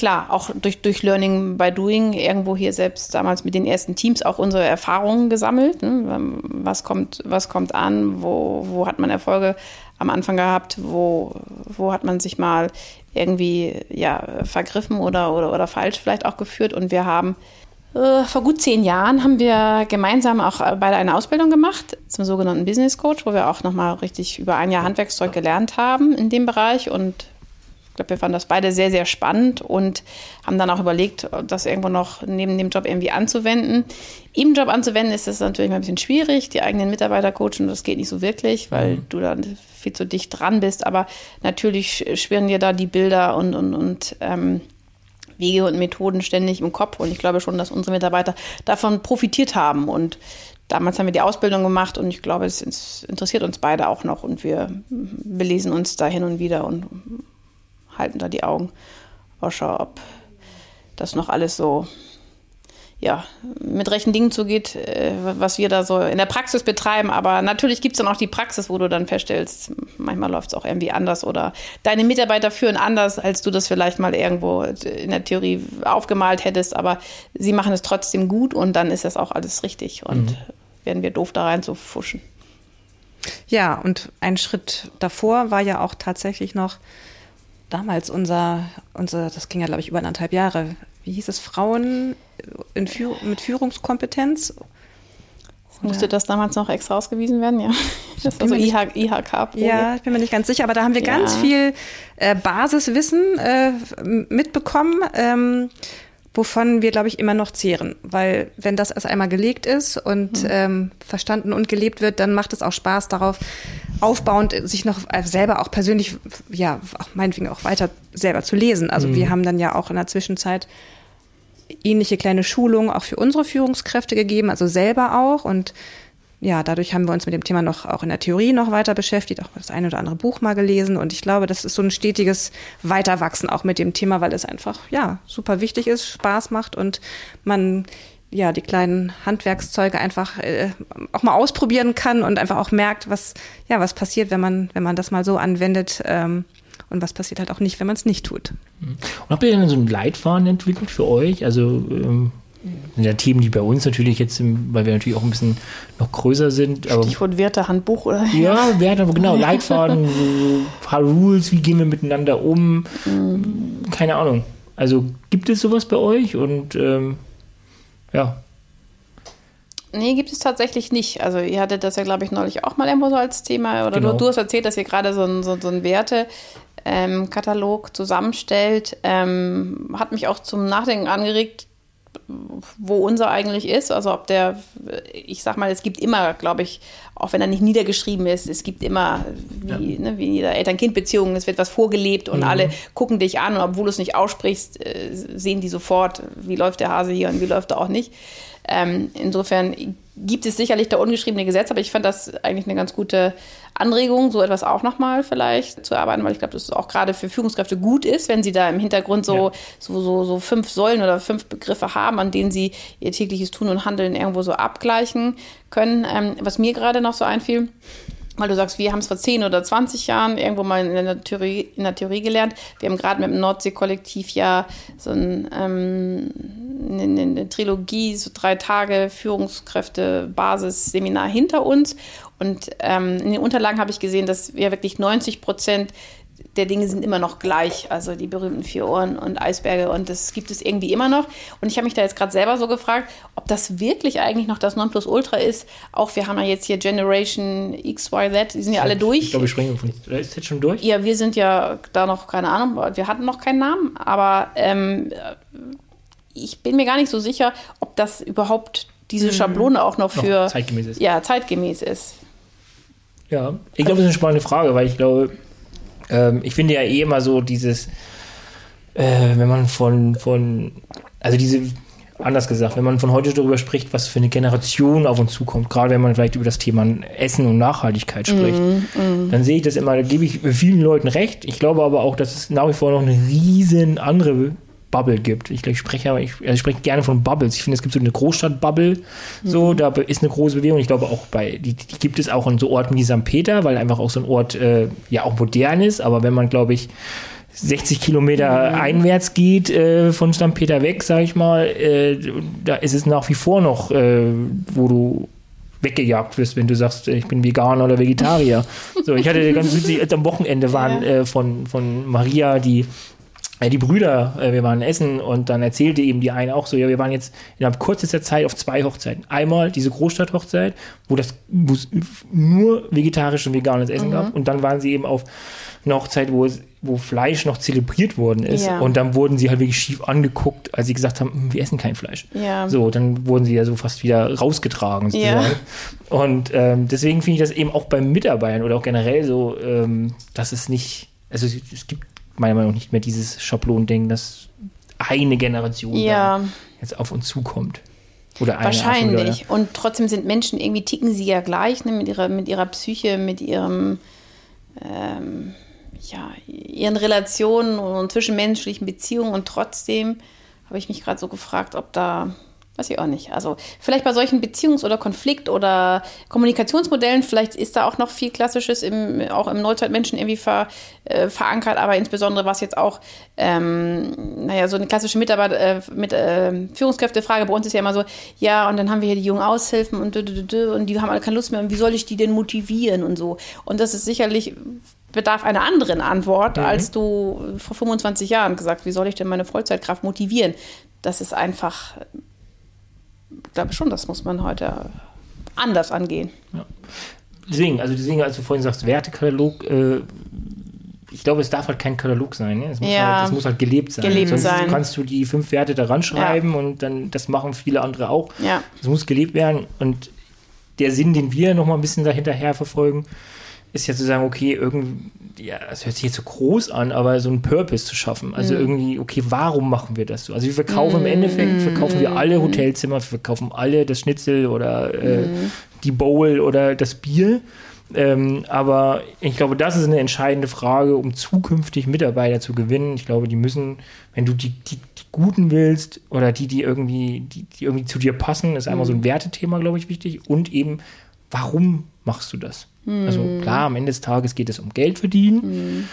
klar, auch durch, durch Learning by Doing irgendwo hier selbst damals mit den ersten Teams auch unsere Erfahrungen gesammelt. Ne? Was, kommt, was kommt an? Wo, wo hat man Erfolge am Anfang gehabt? Wo, wo hat man sich mal irgendwie ja, vergriffen oder, oder, oder falsch vielleicht auch geführt? Und wir haben äh, vor gut zehn Jahren haben wir gemeinsam auch beide eine Ausbildung gemacht zum sogenannten Business Coach, wo wir auch nochmal richtig über ein Jahr Handwerkszeug gelernt haben in dem Bereich und glaube, wir fanden das beide sehr, sehr spannend und haben dann auch überlegt, das irgendwo noch neben dem Job irgendwie anzuwenden. Im Job anzuwenden ist das natürlich mal ein bisschen schwierig, die eigenen Mitarbeiter coachen, das geht nicht so wirklich, weil mhm. du dann viel zu dicht dran bist. Aber natürlich schwirren dir da die Bilder und, und, und ähm, Wege und Methoden ständig im Kopf. Und ich glaube schon, dass unsere Mitarbeiter davon profitiert haben. Und damals haben wir die Ausbildung gemacht und ich glaube, es interessiert uns beide auch noch und wir belesen uns da hin und wieder und halten da die Augen Ausschau, ob das noch alles so ja, mit rechten Dingen zugeht, äh, was wir da so in der Praxis betreiben. Aber natürlich gibt es dann auch die Praxis, wo du dann feststellst, manchmal läuft es auch irgendwie anders oder deine Mitarbeiter führen anders, als du das vielleicht mal irgendwo in der Theorie aufgemalt hättest. Aber sie machen es trotzdem gut und dann ist das auch alles richtig und mhm. werden wir doof da rein zu fuschen. Ja, und ein Schritt davor war ja auch tatsächlich noch damals unser, unser das ging ja, glaube ich, über anderthalb Jahre. Wie hieß es? Frauen Führ mit Führungskompetenz? Musste das damals noch extra ausgewiesen werden? Ja. Das war so IH, IHK. Ja, ich bin mir nicht ganz sicher, aber da haben wir ja. ganz viel äh, Basiswissen äh, mitbekommen. Ähm, wovon wir, glaube ich, immer noch zehren. Weil wenn das erst einmal gelegt ist und mhm. ähm, verstanden und gelebt wird, dann macht es auch Spaß darauf, aufbauend sich noch selber auch persönlich, ja, auch meinetwegen auch weiter selber zu lesen. Also mhm. wir haben dann ja auch in der Zwischenzeit ähnliche kleine Schulungen auch für unsere Führungskräfte gegeben, also selber auch und ja, dadurch haben wir uns mit dem Thema noch auch in der Theorie noch weiter beschäftigt, auch das eine oder andere Buch mal gelesen. Und ich glaube, das ist so ein stetiges Weiterwachsen auch mit dem Thema, weil es einfach, ja, super wichtig ist, Spaß macht und man ja, die kleinen Handwerkszeuge einfach äh, auch mal ausprobieren kann und einfach auch merkt, was, ja, was passiert, wenn man, wenn man das mal so anwendet, ähm, und was passiert halt auch nicht, wenn man es nicht tut. Und habt ihr denn so einen Leitfaden entwickelt für euch? Also ähm, ja Themen, die bei uns natürlich jetzt, weil wir natürlich auch ein bisschen noch größer sind. Aber, Stichwort Wertehandbuch oder? Ja, Werte, *laughs* genau, Leitfaden, so ein paar Rules, wie gehen wir miteinander um? Mhm. Keine Ahnung. Also gibt es sowas bei euch? Und ähm, ja. Nee, gibt es tatsächlich nicht. Also ihr hattet das ja, glaube ich, neulich auch mal irgendwo so als Thema. Oder genau. du, du, hast erzählt, dass ihr gerade so ein, so, so ein Werte-Katalog zusammenstellt. Ähm, hat mich auch zum Nachdenken angeregt, wo unser eigentlich ist. Also ob der, ich sag mal, es gibt immer, glaube ich, auch wenn er nicht niedergeschrieben ist, es gibt immer, wie, ja. ne, wie in jeder Eltern-Kind-Beziehung, es wird was vorgelebt und mhm. alle gucken dich an und obwohl du es nicht aussprichst, äh, sehen die sofort, wie läuft der Hase hier und wie läuft er auch nicht. Ähm, insofern gibt es sicherlich da ungeschriebene Gesetze, aber ich fand das eigentlich eine ganz gute Anregung, so etwas auch nochmal vielleicht zu arbeiten, weil ich glaube, dass es auch gerade für Führungskräfte gut ist, wenn sie da im Hintergrund so, ja. so, so, so fünf Säulen oder fünf Begriffe haben, an denen sie ihr tägliches Tun und Handeln irgendwo so abgleichen können. Ähm, was mir gerade noch so einfiel, weil du sagst, wir haben es vor 10 oder 20 Jahren irgendwo mal in der Theorie, in der Theorie gelernt. Wir haben gerade mit dem Nordsee-Kollektiv ja so ein, ähm, eine, eine, Trilogie, so drei Tage Führungskräfte, Basis-Seminar hinter uns. Und ähm, in den Unterlagen habe ich gesehen, dass wir wirklich 90 Prozent der Dinge sind immer noch gleich. Also die berühmten vier Ohren und Eisberge und das gibt es irgendwie immer noch. Und ich habe mich da jetzt gerade selber so gefragt, ob das wirklich eigentlich noch das Nonplusultra ist. Auch wir haben ja jetzt hier Generation X, Y, Z, die sind ja alle durch. Ich glaube, wir sprechen von, ist jetzt schon durch? Ja, wir sind ja da noch, keine Ahnung, wir hatten noch keinen Namen, aber ähm, ich bin mir gar nicht so sicher, ob das überhaupt diese mhm. Schablone auch noch für noch zeitgemäß ist. Ja, zeitgemäß ist. Ja, ich glaube, das ist eine spannende Frage, weil ich glaube, ähm, ich finde ja eh immer so dieses, äh, wenn man von, von, also diese, anders gesagt, wenn man von heute darüber spricht, was für eine Generation auf uns zukommt, gerade wenn man vielleicht über das Thema Essen und Nachhaltigkeit spricht, mm, mm. dann sehe ich das immer, da gebe ich vielen Leuten recht. Ich glaube aber auch, dass es nach wie vor noch eine riesen andere Bubble gibt. Ich, ich spreche ich, also ich spreche gerne von Bubbles. Ich finde, es gibt so eine Großstadt-Bubble, so, mhm. da ist eine große Bewegung. Ich glaube auch bei, die, die, gibt es auch in so Orten wie St. Peter, weil einfach auch so ein Ort äh, ja auch modern ist, aber wenn man, glaube ich, 60 Kilometer mhm. einwärts geht äh, von St. Peter weg, sage ich mal, äh, da ist es nach wie vor noch, äh, wo du weggejagt wirst, wenn du sagst, ich bin Veganer oder Vegetarier. *laughs* so, ich hatte ganz witzig, am Wochenende waren ja. Äh, von, von Maria die die Brüder, äh, wir waren essen und dann erzählte eben die eine auch so, ja, wir waren jetzt innerhalb kürzester Zeit auf zwei Hochzeiten. Einmal diese Großstadthochzeit, wo das wo es nur vegetarisches und veganes Essen mhm. gab und dann waren sie eben auf einer Hochzeit, wo es wo Fleisch noch zelebriert worden ist ja. und dann wurden sie halt wirklich schief angeguckt, als sie gesagt haben, wir essen kein Fleisch. Ja. So, dann wurden sie ja so fast wieder rausgetragen sozusagen. Ja. Und ähm, deswegen finde ich das eben auch beim Mitarbeitern oder auch generell so, ähm, dass es nicht, also es, es gibt meiner Meinung nach nicht mehr dieses Schablonending, dass eine Generation ja. jetzt auf uns zukommt. Oder eine Wahrscheinlich. Oder, Und trotzdem sind Menschen irgendwie ticken sie ja gleich ne, mit, ihrer, mit ihrer Psyche, mit ihrem ähm, ja, ihren Relationen und zwischenmenschlichen Beziehungen und trotzdem habe ich mich gerade so gefragt, ob da Weiß ich auch nicht. Also vielleicht bei solchen Beziehungs- oder Konflikt- oder Kommunikationsmodellen, vielleicht ist da auch noch viel Klassisches im, auch im Neuzeitmenschen irgendwie ver, äh, verankert, aber insbesondere was jetzt auch, ähm, naja, so eine klassische Mitarbeit, äh, mit äh, Führungskräftefrage bei uns ist ja immer so, ja, und dann haben wir hier die jungen Aushilfen und, und die haben alle keine Lust mehr und wie soll ich die denn motivieren und so. Und das ist sicherlich bedarf einer anderen Antwort, mhm. als du vor 25 Jahren gesagt, wie soll ich denn meine Vollzeitkraft motivieren? Das ist einfach glaube schon, das muss man heute anders angehen. Ja. Deswegen, also deswegen, als du vorhin sagst, Wertekatalog, äh, ich glaube, es darf halt kein Katalog sein. Ne? Es, muss ja, halt, es muss halt gelebt sein. Gelebt Sonst sein. kannst du die fünf Werte daran schreiben ja. und dann, das machen viele andere auch. Ja. Es muss gelebt werden und der Sinn, den wir noch mal ein bisschen dahinterher verfolgen, ist ja zu sagen, okay, irgendwie, ja, es hört sich jetzt so groß an, aber so einen Purpose zu schaffen. Also mm. irgendwie, okay, warum machen wir das so? Also wir verkaufen mm. im Endeffekt, verkaufen wir alle Hotelzimmer, wir verkaufen alle das Schnitzel oder äh, mm. die Bowl oder das Bier. Ähm, aber ich glaube, das ist eine entscheidende Frage, um zukünftig Mitarbeiter zu gewinnen. Ich glaube, die müssen, wenn du die, die, die Guten willst oder die, die irgendwie, die, die irgendwie zu dir passen, ist einmal so ein Wertethema, glaube ich, wichtig. Und eben, warum machst du das? Mhm. Also klar, am Ende des Tages geht es um Geld verdienen. Mhm.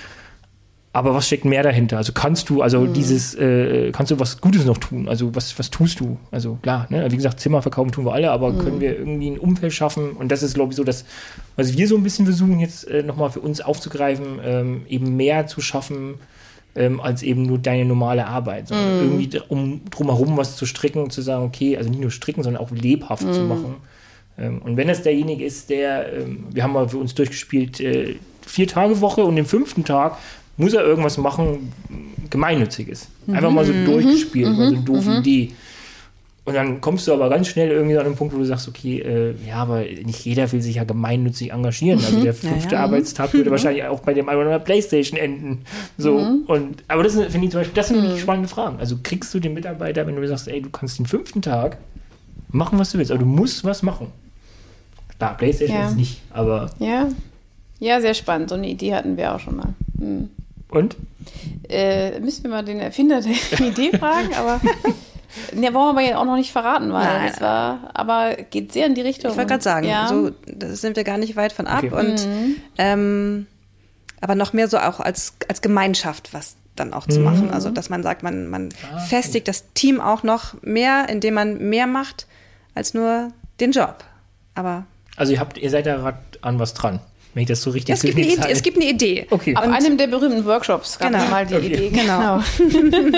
Aber was steckt mehr dahinter? Also kannst du, also mhm. dieses, äh, kannst du was Gutes noch tun? Also was, was tust du? Also klar, ne? wie gesagt, Zimmer verkaufen tun wir alle, aber mhm. können wir irgendwie ein Umfeld schaffen? Und das ist, glaube ich, so das, was wir so ein bisschen versuchen, jetzt äh, nochmal für uns aufzugreifen, ähm, eben mehr zu schaffen, ähm, als eben nur deine normale Arbeit, sondern mm. irgendwie um drumherum was zu stricken, zu sagen, okay, also nicht nur stricken, sondern auch lebhaft mm. zu machen. Ähm, und wenn es derjenige ist, der, ähm, wir haben mal für uns durchgespielt, äh, vier Tage Woche und den fünften Tag muss er irgendwas machen, gemeinnütziges. Einfach mal so mhm. durchgespielt, mhm. mal so eine doofe mhm. Idee. Und dann kommst du aber ganz schnell irgendwie an den Punkt, wo du sagst, okay, äh, ja, aber nicht jeder will sich ja gemeinnützig engagieren. Also der fünfte ja, ja. Arbeitstag würde wahrscheinlich auch bei dem einen oder anderen Playstation enden. So. Mhm. Und, aber das finde ich zum Beispiel, das sind mhm. spannende Fragen. Also kriegst du den Mitarbeiter, wenn du sagst, ey, du kannst den fünften Tag machen, was du willst, aber du musst was machen. Klar, Playstation ja. ist nicht, aber. Ja. Ja, sehr spannend. So eine Idee hatten wir auch schon mal. Hm. Und? Äh, müssen wir mal den Erfinder der *laughs* Idee fragen, aber. *laughs* Ne, wollen wir aber ja auch noch nicht verraten, weil Nein. das war, aber geht sehr in die Richtung. Ich wollte gerade sagen, ja. so da sind wir gar nicht weit von ab okay. und mhm. ähm, aber noch mehr so auch als, als Gemeinschaft was dann auch zu mhm. machen. Also dass man sagt, man, man ah, festigt okay. das Team auch noch mehr, indem man mehr macht als nur den Job. Aber also ihr habt, ihr seid da gerade an was dran. Wenn ich das so richtig ja, es, gibt eine Idee, es gibt eine Idee. Okay. Auf einem der berühmten Workshops gab genau. mal die okay. Idee. Genau. genau. *laughs*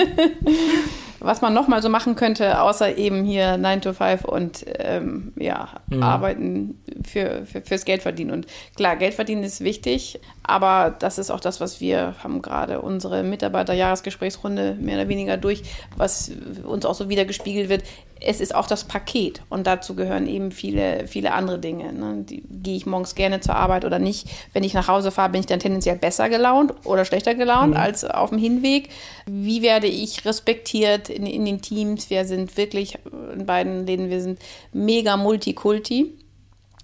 was man noch mal so machen könnte, außer eben hier 9 to 5 und ähm, ja, mhm. arbeiten für, für, fürs Geld verdienen. Und klar, Geld verdienen ist wichtig, aber das ist auch das, was wir haben gerade unsere Mitarbeiterjahresgesprächsrunde mehr oder weniger durch, was uns auch so wieder gespiegelt wird. Es ist auch das Paket und dazu gehören eben viele, viele andere Dinge. Ne? Gehe ich morgens gerne zur Arbeit oder nicht? Wenn ich nach Hause fahre, bin ich dann tendenziell besser gelaunt oder schlechter gelaunt mhm. als auf dem Hinweg? Wie werde ich respektiert? in, in den Teams. Wir sind wirklich in beiden Läden, wir sind mega Multikulti.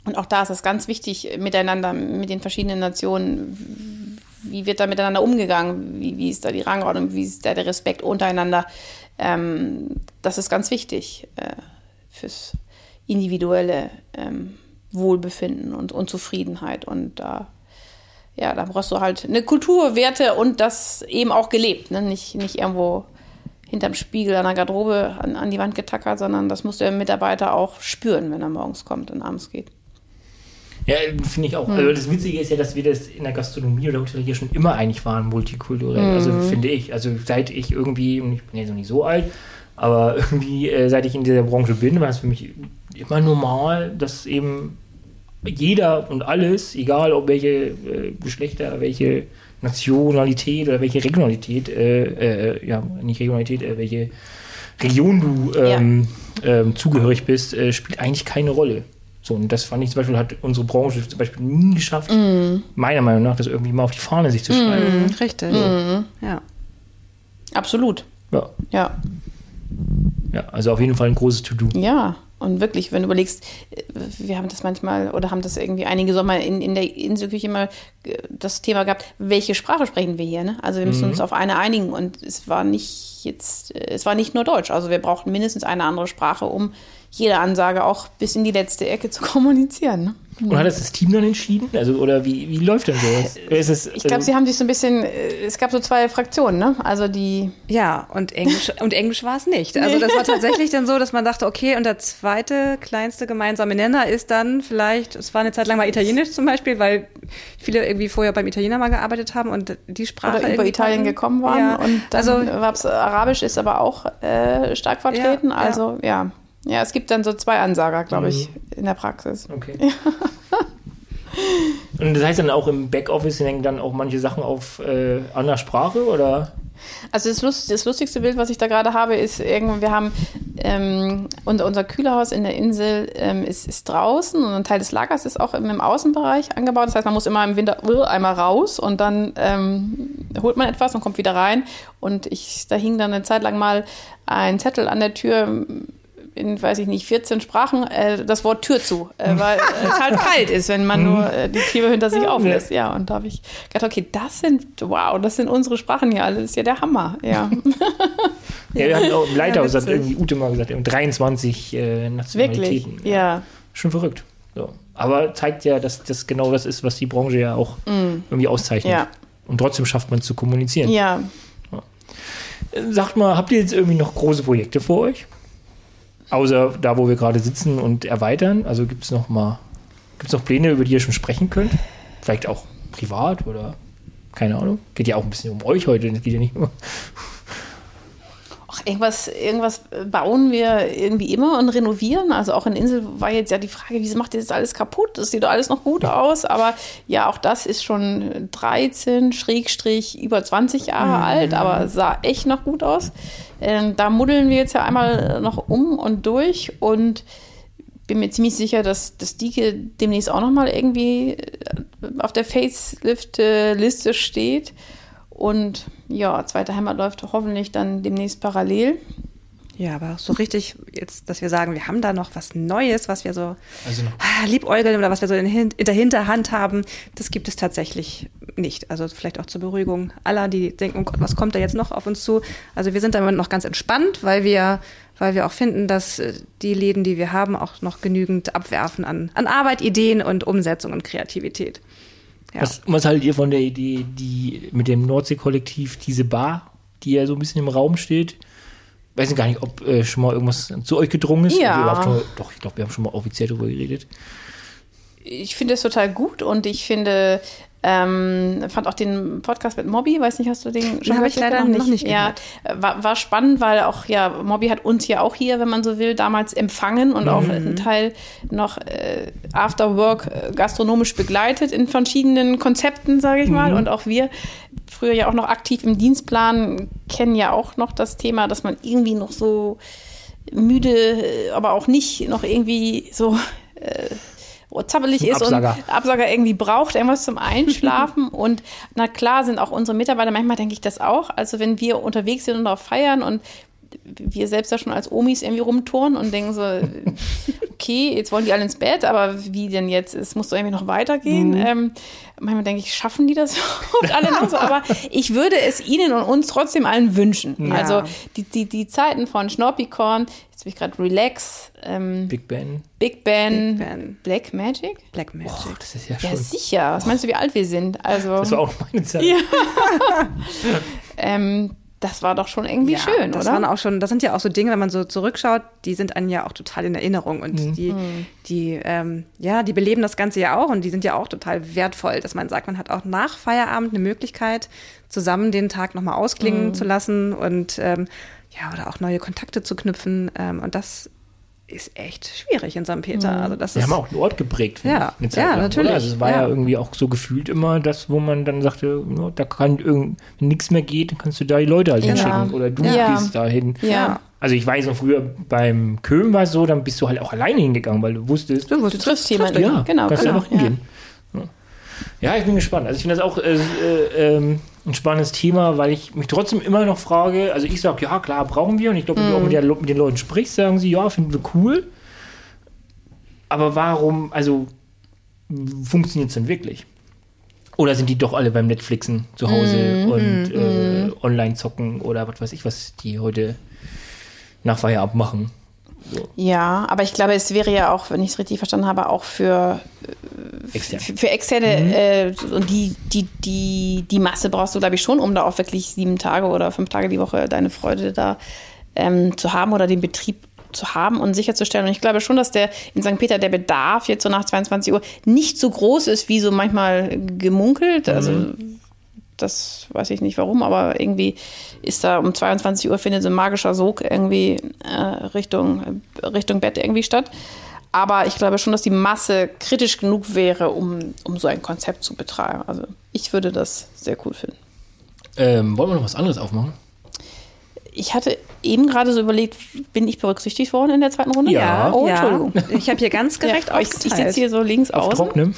Und auch da ist es ganz wichtig, miteinander, mit den verschiedenen Nationen, wie wird da miteinander umgegangen, wie, wie ist da die Rangordnung, wie ist da der Respekt untereinander. Ähm, das ist ganz wichtig äh, fürs individuelle ähm, Wohlbefinden und, und Zufriedenheit. Und da, ja, da brauchst du halt eine Kultur, Werte und das eben auch gelebt, ne? nicht, nicht irgendwo hinterm Spiegel an der Garderobe an, an die Wand getackert, sondern das muss der Mitarbeiter auch spüren, wenn er morgens kommt und abends geht. Ja, finde ich auch. Hm. Also das Witzige ist ja, dass wir das in der Gastronomie oder Hotellerie schon immer eigentlich waren, multikulturell. Also mhm. Also finde ich. Also seit ich irgendwie, und ich bin jetzt noch nicht so alt, aber *laughs* irgendwie äh, seit ich in dieser Branche bin, war es für mich immer normal, dass eben jeder und alles, egal ob welche äh, Geschlechter, welche Nationalität oder welche Regionalität, äh, äh, ja, nicht Regionalität, äh, welche Region du ähm, ja. ähm, zugehörig bist, spielt eigentlich keine Rolle. So, und das fand ich zum Beispiel, hat unsere Branche zum Beispiel nie geschafft, mm. meiner Meinung nach, das irgendwie mal auf die Fahne sich zu mm, schreiben. Mm, richtig. So. Ja. Absolut. Ja. Ja. Ja, also auf jeden Fall ein großes To-Do. Ja. Und wirklich, wenn du überlegst, wir haben das manchmal oder haben das irgendwie einige Sommer in, in der Inselküche immer äh, das Thema gehabt, welche Sprache sprechen wir hier? Ne? Also wir müssen mhm. uns auf eine einigen und es war nicht jetzt, äh, es war nicht nur Deutsch. Also wir brauchten mindestens eine andere Sprache, um jede Ansage auch bis in die letzte Ecke zu *laughs* kommunizieren. Ne? Und hat das das Team dann entschieden? Also, oder wie, wie läuft denn sowas? Es, ich glaube, also sie haben sich so ein bisschen, äh, es gab so zwei Fraktionen, ne? Also die. Ja, und Englisch, und Englisch war es nicht. Also das war tatsächlich dann so, dass man dachte, okay, und der zweite kleinste gemeinsame Nenner ist dann vielleicht, es war eine Zeit lang mal Italienisch zum Beispiel, weil viele irgendwie vorher beim Italiener mal gearbeitet haben und die Sprache. Oder über Italien hatten. gekommen waren. Ja. Und dann also, Arabisch ist aber auch äh, stark vertreten. Ja, also ja. ja. Ja, es gibt dann so zwei Ansager, glaube ich, mhm. in der Praxis. Okay. Und das heißt dann auch im Backoffice hängen dann auch manche Sachen auf äh, anderer Sprache oder? Also das, Lust, das, lustigste Bild, was ich da gerade habe, ist irgendwann, wir haben ähm, unser, unser Kühlerhaus in der Insel ähm, ist, ist, draußen und ein Teil des Lagers ist auch im, im, Außenbereich angebaut. Das heißt, man muss immer im Winter uh, einmal raus und dann ähm, holt man etwas und kommt wieder rein. Und ich, da hing dann eine Zeit lang mal ein Zettel an der Tür in, weiß ich nicht, 14 Sprachen äh, das Wort Tür zu, äh, weil *laughs* es halt kalt ist, wenn man nur äh, die Tür hinter sich auflässt. Ja, und da habe ich gedacht, okay, das sind, wow, das sind unsere Sprachen hier alle, das ist ja der Hammer, ja. *laughs* ja, wir hatten auch im Leithaus, ja, hat irgendwie Ute mal gesagt, 23 äh, Nationalitäten. Wirklich, ja. Schon verrückt. So. Aber zeigt ja, dass das genau das ist, was die Branche ja auch mm. irgendwie auszeichnet. Ja. Und trotzdem schafft man es zu kommunizieren. Ja. ja. Sagt mal, habt ihr jetzt irgendwie noch große Projekte vor euch? Außer da, wo wir gerade sitzen und erweitern. Also gibt es noch mal, gibt es noch Pläne, über die ihr schon sprechen könnt? Vielleicht auch privat oder keine Ahnung. Geht ja auch ein bisschen um euch heute, das geht ja nicht nur. Ach, irgendwas, irgendwas bauen wir irgendwie immer und renovieren. Also auch in Insel war jetzt ja die Frage, wieso macht ihr das alles kaputt? Das sieht doch alles noch gut aus. Aber ja, auch das ist schon 13, Schrägstrich, über 20 Jahre mhm. alt, aber sah echt noch gut aus. Ähm, da muddeln wir jetzt ja einmal noch um und durch und bin mir ziemlich sicher, dass das Dike demnächst auch nochmal irgendwie äh, auf der Facelift-Liste steht. Und ja, zweite Heimat läuft hoffentlich dann demnächst parallel. Ja, aber so richtig jetzt, dass wir sagen, wir haben da noch was Neues, was wir so also ah, liebäugeln oder was wir so in, der Hinterhand haben, das gibt es tatsächlich nicht. Also vielleicht auch zur Beruhigung aller, die denken, oh Gott, was kommt da jetzt noch auf uns zu? Also wir sind da noch ganz entspannt, weil wir, weil wir auch finden, dass äh, die Läden, die wir haben, auch noch genügend abwerfen an, an Arbeit, Ideen und Umsetzung und Kreativität. Ja. Was, was haltet ihr von der Idee, die mit dem Nordsee-Kollektiv, diese Bar, die ja so ein bisschen im Raum steht, weiß ich gar nicht, ob äh, schon mal irgendwas zu euch gedrungen ist. Ja. Schon, doch, ich glaube, wir haben schon mal offiziell darüber geredet. Ich finde es total gut und ich finde, ähm, fand auch den Podcast mit Mobby, weiß nicht, hast du den schon Habe ich leider noch nicht, nicht Ja, war, war spannend, weil auch, ja, Mobby hat uns ja auch hier, wenn man so will, damals empfangen und mhm. auch einen Teil noch äh, After Work äh, gastronomisch begleitet in verschiedenen Konzepten, sage ich mal. Mhm. Und auch wir früher ja auch noch aktiv im Dienstplan, kennen ja auch noch das Thema, dass man irgendwie noch so müde, aber auch nicht noch irgendwie so äh, zappelig ist Absager. und Absager irgendwie braucht, irgendwas zum Einschlafen. *laughs* und na klar sind auch unsere Mitarbeiter, manchmal denke ich das auch. Also wenn wir unterwegs sind und auch feiern und wir selbst da schon als Omis irgendwie rumtouren und denken so, *laughs* okay, jetzt wollen die alle ins Bett, aber wie denn jetzt? Es muss doch irgendwie noch weitergehen. Mhm. Ähm, manchmal denke ich, schaffen die das *laughs* überhaupt alle noch so? Aber ich würde es ihnen und uns trotzdem allen wünschen. Ja. Also die, die, die Zeiten von Schnorpikorn, jetzt bin ich gerade Relax, ähm, Big Ben. Big ben. Big ben. Black Magic? Black Magic. Oh, das ist ja schon. Ja, sicher. Was meinst du, wie alt wir sind? Also, das war auch meine Zeit. Ja. *laughs* ähm, das war doch schon irgendwie ja, schön, das oder? Waren auch schon, das sind ja auch so Dinge, wenn man so zurückschaut, die sind einem ja auch total in Erinnerung und mhm. die, mhm. die, ähm, ja, die beleben das Ganze ja auch und die sind ja auch total wertvoll, dass man sagt, man hat auch nach Feierabend eine Möglichkeit, zusammen den Tag nochmal ausklingen mhm. zu lassen und ähm, ja, oder auch neue Kontakte zu knüpfen. Ähm, und das ist echt schwierig in St. Peter. Mhm. Also das Wir ist, haben auch einen Ort geprägt, ja, eine Zeit ja, lang, natürlich. Oder? Also es war ja. ja. irgendwie auch so gefühlt immer das, wo man dann sagte, no, da kann irgend, wenn nichts mehr geht, dann kannst du da die Leute halt ja. hinschicken oder du ja. gehst dahin. Ja. Also ich weiß noch früher beim Köhm war es so, dann bist du halt auch alleine hingegangen, weil du wusstest, du, du triffst jemanden. Ja, genau, kannst genau, einfach hingehen. Ja. Ich bin gespannt. Also ich finde das auch äh, äh, ähm, ein spannendes Thema, weil ich mich trotzdem immer noch frage, also ich sage, ja klar, brauchen wir und ich glaube, wenn du auch mit, der, mit den Leuten sprichst, sagen sie, ja, finden wir cool. aber warum, also funktioniert es denn wirklich? Oder sind die doch alle beim Netflixen zu Hause und äh, online zocken oder was weiß ich, was die heute nach Feierabend machen? Ja, aber ich glaube, es wäre ja auch, wenn ich es richtig verstanden habe, auch für, Extern. für, für externe äh, und die, die, die, die Masse brauchst du, glaube ich, schon, um da auch wirklich sieben Tage oder fünf Tage die Woche deine Freude da ähm, zu haben oder den Betrieb zu haben und sicherzustellen. Und ich glaube schon, dass der in St. Peter der Bedarf jetzt so nach 22 Uhr nicht so groß ist, wie so manchmal gemunkelt. Also das weiß ich nicht warum, aber irgendwie ist da um 22 Uhr findet so ein magischer Sog irgendwie äh, Richtung, Richtung Bett irgendwie statt. Aber ich glaube schon, dass die Masse kritisch genug wäre, um, um so ein Konzept zu betreiben. Also ich würde das sehr cool finden. Ähm, wollen wir noch was anderes aufmachen? Ich hatte eben gerade so überlegt, bin ich berücksichtigt worden in der zweiten Runde? Ja. Oh, ja. Entschuldigung. Ich habe hier ganz gerecht Ja, ich, ich aufgeteilt. sitze hier so links Auf außen. Trocknem?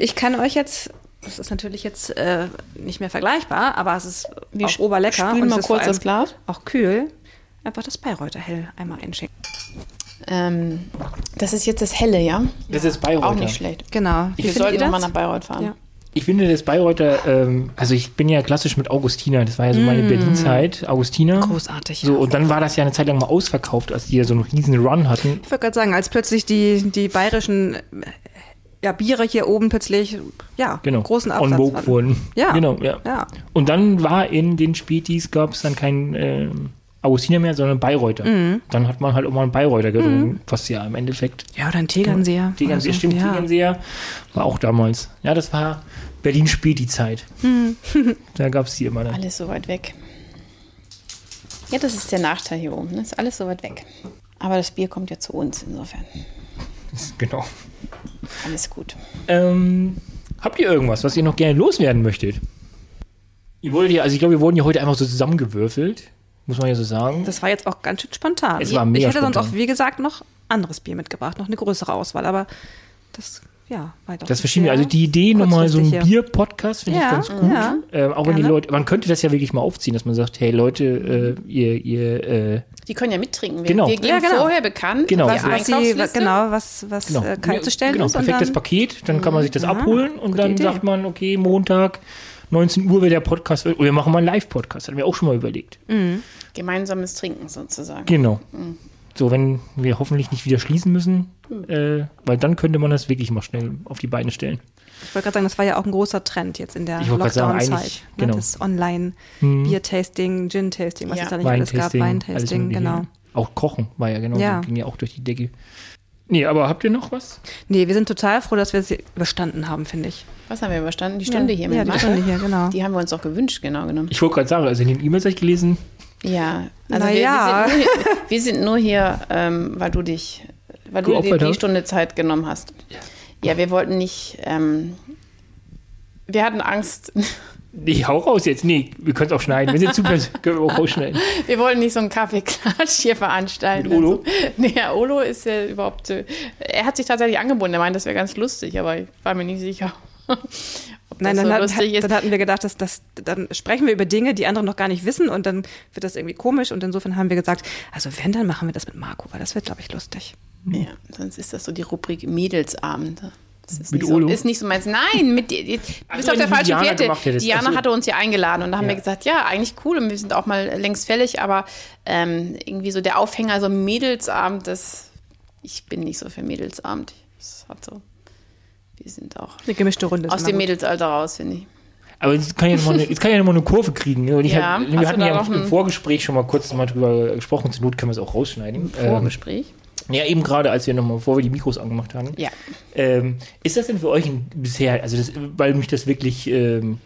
Ich kann euch jetzt, das ist natürlich jetzt äh, nicht mehr vergleichbar, aber es ist Wir auch oberlecker. spülen und mal es ist vor kurz das Glas. Auch kühl. Einfach das Bayreuther Hell einmal einschenken. Ähm, das ist jetzt das Helle, ja? Das ist Bayreuther. Auch nicht schlecht. Genau. Wie Wir findet sollten ihr das? nochmal nach Bayreuth fahren. Ja. Ich finde das Bayreuther, ähm, also ich bin ja klassisch mit Augustiner, das war ja so meine Berlin-Zeit, Augustiner. Großartig. So, und dann war das ja eine Zeit lang mal ausverkauft, als die ja so einen riesen Run hatten. Ich wollte gerade sagen, als plötzlich die, die bayerischen ja, Biere hier oben plötzlich ja, Genau. großen On Absatz Vogue hatten. wurden. Ja. Genau, ja. Ja. Und dann war in den Spätis, gab es dann kein ähm, Augustiner mehr, sondern Bayreuther. Mhm. Dann hat man halt auch mal einen Bayreuther getrunken, was ja im Endeffekt ja, oder ein Tegernseher. Tegernseher, Also, stimmt, ja. Tegernseher war auch damals. Ja, das war Berlin Späti-Zeit. Mhm. *laughs* da gab es die immer dann. Alles so weit weg. Ja, das ist der Nachteil hier oben. Ne? Ist alles so weit weg. Aber das Bier kommt ja zu uns, insofern. *laughs* Genau. Alles gut. Ähm, habt ihr irgendwas, was ihr noch gerne loswerden möchtet? Ihr wolltet ja, also ich glaube, wir wurden ja heute einfach so zusammengewürfelt, muss man ja so sagen. Das war jetzt auch ganz schön spontan. Es war ich mega hätte sonst spontan. auch, wie gesagt, noch anderes Bier mitgebracht, noch eine größere Auswahl, aber das, ja, doch Das verschieben wir. Also die Idee, nochmal so ein. Bier-Podcast, finde ich Ja, ganz gut. ja. Ähm, auch wenn die Gerne. Leute, man könnte das ja wirklich mal aufziehen, dass man sagt, hey Leute, äh, ihr, ihr, äh, Die können ja mittrinken. Wir, Genau. wir geben Ja, genau. vorher bekannt, Genau. was was, was sie, genau, was, was genau, äh, kalt zu stellen genau, ist. und perfektes dann, Paket, dann kann man sich das Ja, abholen und dann Idee. sagt man, okay, Montag, 19 Uhr wird der Podcast, oder wir machen mal einen Live-Podcast, hatten wir auch schon mal überlegt. Gemeinsames Trinken sozusagen. Genau. So, wenn wir hoffentlich nicht wieder schließen müssen, äh, weil dann könnte man das wirklich mal schnell auf die Beine stellen. Ich wollte gerade sagen, das war ja auch ein großer Trend jetzt in der Ich wollte gerade sagen, Lockdown-Zeit. Ne, genau. Das Online-Bier-Tasting, Gin-Tasting, was Ja. ist da nicht alles gab, Wein-Tasting, genau. Auch Kochen war ja genau, Ja. ging ja auch durch die Decke. Nee, aber habt ihr noch was? Nee, wir sind total froh, dass wir sie überstanden haben, finde ich. Was haben wir überstanden? Die Stunde ja, hier mit Ja, die. Stunde hier, genau. Die haben wir uns auch gewünscht, genau genommen. Ich wollte gerade sagen, also in den E-Mails habe ich gelesen, Ja, also wir, ja. wir, sind nur hier, *laughs* wir sind nur hier, ähm, weil du dich, weil du dir die. Stunde Zeit genommen hast. Ja, wir wollten nicht, ähm, wir hatten Angst, nee, hau raus jetzt. Nee, wir können es auch schneiden. Wir sind super, *laughs* können wir auch rausschneiden. wir wollten nicht so einen Kaffeeklatsch hier veranstalten. Mit Olo? Also, nee, Olo ist ja überhaupt, äh, er hat sich tatsächlich angebunden, er meinte, das wäre ganz lustig, aber ich war mir nicht sicher, *laughs* Nein, das dann, so hat, lustig ist. dann hatten wir gedacht, dass, dass, dann sprechen wir über Dinge, die andere noch gar nicht wissen und dann wird das irgendwie komisch und insofern haben wir gesagt, also wenn, dann machen wir das mit Marco, weil das wird, glaube ich, lustig. Ja, sonst ist das so die Rubrik Mädelsabende. Das ist Mit nicht, so, Olo? ist nicht so meins. Nein, mit, dir- du bist so, auf der falschen Diana Fährte. Diana so. hatte uns ja eingeladen und da haben Ja. wir gesagt, ja, eigentlich cool und wir sind auch mal längst fällig, aber ähm, irgendwie so der Aufhänger, so Mädelsabend, das, ich bin nicht so für Mädelsabend. Das hat so, wir sind auch Eine gemischte Runde. ist aus dem. Mädelsalter raus, finde ich. Aber jetzt kann, ja noch mal eine, jetzt kann ja noch eine Kurve kriegen. ne? Und ich Ja, hab, wir hatten ja im ein- Vorgespräch schon mal kurz mal drüber gesprochen. Zur Not können wir es auch rausschneiden. Ähm, Vorgespräch. ja, eben gerade, als wir noch mal, bevor wir die Mikros angemacht haben. Ja. Ähm, ist das denn für euch ein, bisher, also das, weil mich das wirklich ähm,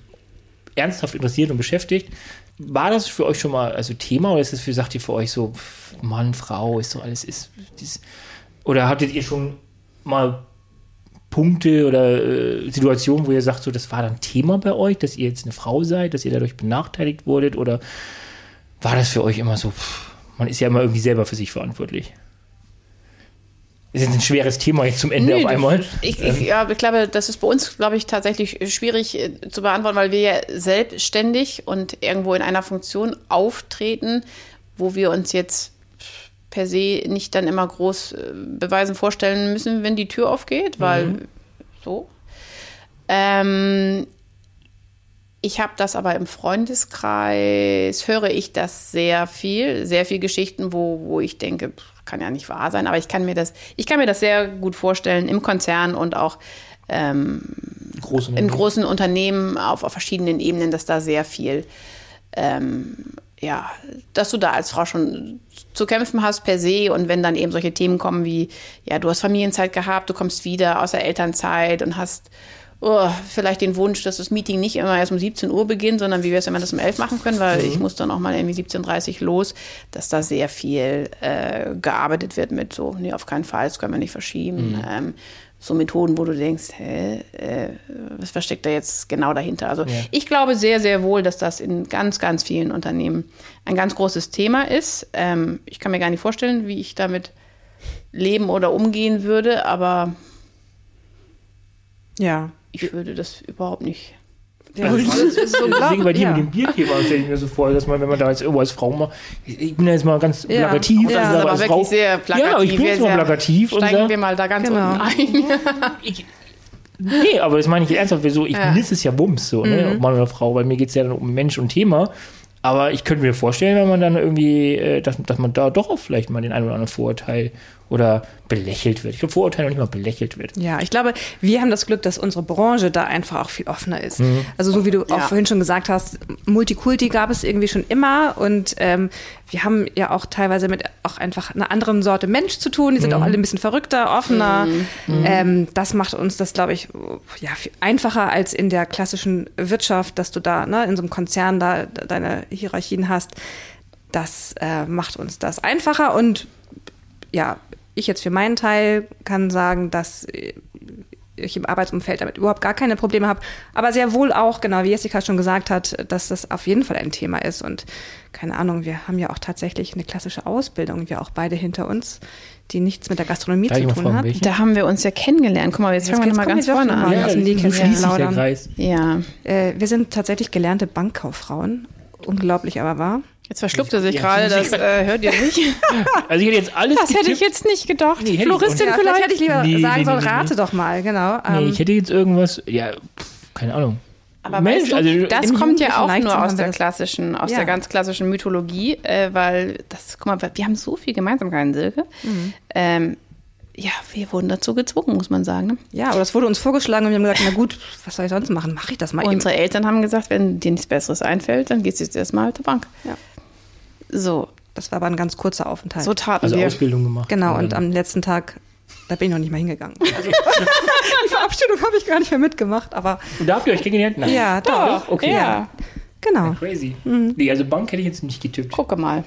ernsthaft interessiert und beschäftigt, war das für euch schon mal also Thema oder ist das für, sagt ihr für euch so, Mann, Frau, ist doch alles, ist, dies, oder hattet ihr schon mal Punkte oder äh, Situationen, wo ihr sagt, so, das war dann Thema bei euch, dass ihr jetzt eine Frau seid, dass ihr dadurch benachteiligt wurdet oder war das für euch immer so, pff, man ist ja immer irgendwie selber für sich verantwortlich? Das ist jetzt ein schweres Thema jetzt zum Ende Nö, auf einmal. Ich, ich, ja, ich glaube, das ist bei uns, glaube ich, tatsächlich schwierig äh, zu beantworten, weil wir ja selbstständig und irgendwo in einer Funktion auftreten, wo wir uns jetzt per se nicht dann immer groß äh, beweisen vorstellen müssen, wenn die Tür aufgeht, weil Mhm. so. Ähm, ich habe das aber im Freundeskreis, höre ich das sehr viel, sehr viel Geschichten, wo, wo ich denke, kann ja nicht wahr sein, aber ich kann mir das, ich kann mir das sehr gut vorstellen im Konzern und auch ähm, Große in großen Unternehmen auf, auf verschiedenen Ebenen, dass da sehr viel, ähm, ja, dass du da als Frau schon zu kämpfen hast per se und wenn dann eben solche Themen kommen wie, ja, du hast Familienzeit gehabt, du kommst wieder aus der Elternzeit und hast oh, vielleicht den Wunsch, dass das Meeting nicht immer erst um 17 Uhr beginnt, sondern wie wir es, wir das um 11 machen können, weil ich muss dann auch mal irgendwie 17.30 Uhr los, dass da sehr viel äh, gearbeitet wird mit so, nee, auf keinen Fall, das können wir nicht verschieben. Ähm, so Methoden, wo du denkst, hä, äh, was versteckt da jetzt genau dahinter? Also ich glaube sehr, sehr wohl, dass das in ganz, ganz vielen Unternehmen ein ganz großes Thema ist. Ähm, ich kann mir gar nicht vorstellen, wie ich damit leben oder umgehen würde, aber Ja. ich würde das überhaupt nicht. Ja. das ist so Deswegen bei dir ja. mit dem Bierthema stelle ich mir so vor, dass man, wenn man da jetzt irgendwo als Frau mal, ich bin ja jetzt mal ganz Ja. plakativ, Ja, also das ist aber wirklich Frau, sehr plakativ. Ja, ich bin jetzt mal plakativ und Steigen wir mal da ganz Genau. unten ein. ich, nee, aber das meine ich ernsthaft, so, ich, Ja. es ja Bums, so, ne, ob Mann oder Frau, weil mir geht es ja dann um Mensch und Thema. Aber ich könnte mir vorstellen, wenn man dann irgendwie, äh, dass, dass man da doch auch vielleicht mal den einen oder anderen Vorurteil oder belächelt wird. Ich glaube, Vorurteil noch nicht mal belächelt wird. Ja, ich glaube, wir haben das Glück, dass unsere Branche da einfach auch viel offener ist. Also so wie du auch Ja. vorhin schon gesagt hast, Multikulti gab es irgendwie schon immer und ähm, wir haben ja auch teilweise mit auch einfach einer anderen Sorte Mensch zu tun. Die sind auch alle ein bisschen verrückter, offener. Ähm, das macht uns das, glaube ich, ja, viel einfacher als in der klassischen Wirtschaft, dass du da ne, in so einem Konzern da deine Hierarchien hast. Das äh, macht uns das einfacher und ja, ich jetzt für meinen Teil kann sagen, dass äh, ich im Arbeitsumfeld damit überhaupt gar keine Probleme habe, aber sehr wohl auch, genau wie Jessica schon gesagt hat, dass das auf jeden Fall ein Thema ist und keine Ahnung, wir haben ja auch tatsächlich eine klassische Ausbildung, wir auch beide hinter uns, die nichts mit der Gastronomie Darf zu tun fragen, hat. welche? Da haben wir uns ja kennengelernt. Guck mal, jetzt Jetzt fangen wir nochmal ganz vorne an. mal. aus dem. Kreis. Ja, Äh, wir sind tatsächlich gelernte Bankkauffrauen, unglaublich aber wahr. Jetzt verschluckt er sich Ja, gerade, das äh, hört ihr nicht. *laughs* Also ich hätte jetzt alles Das hätte ich getippt. jetzt nicht gedacht. Nee, Floristin Ja, vielleicht hätte ich lieber Nee, sagen nee, sollen, rate nee. doch mal, genau. Nee, Ähm, ich hätte jetzt irgendwas, ja, pff, keine Ahnung. Aber Mensch, weißt du, also das kommt ja auch nur aus der klassischen, aus Ja. der ganz klassischen Mythologie, äh, weil das, guck mal, wir haben so viel Gemeinsamkeiten, Silke. Mhm. Ähm, ja, wir wurden dazu gezwungen, muss man sagen. Ne? ja, aber das wurde uns vorgeschlagen und wir haben gesagt, na gut, was soll ich sonst machen? Mache ich das mal eben. Unsere Eltern haben gesagt, wenn dir nichts Besseres einfällt, dann gehst du jetzt erstmal zur Bank. Ja. So, Das war aber ein ganz kurzer Aufenthalt. so taten Also wir. Ausbildung gemacht. Genau, und am letzten Tag, da bin ich noch nicht mal hingegangen. *laughs* Also, die Verabschiedung habe ich gar nicht mehr mitgemacht, aber Und da habt ihr euch kennengelernt? Nein. ja, doch. okay. Ja, Genau. Crazy. Mhm. Nee, also Bank hätte ich jetzt nicht getippt. gucke mal.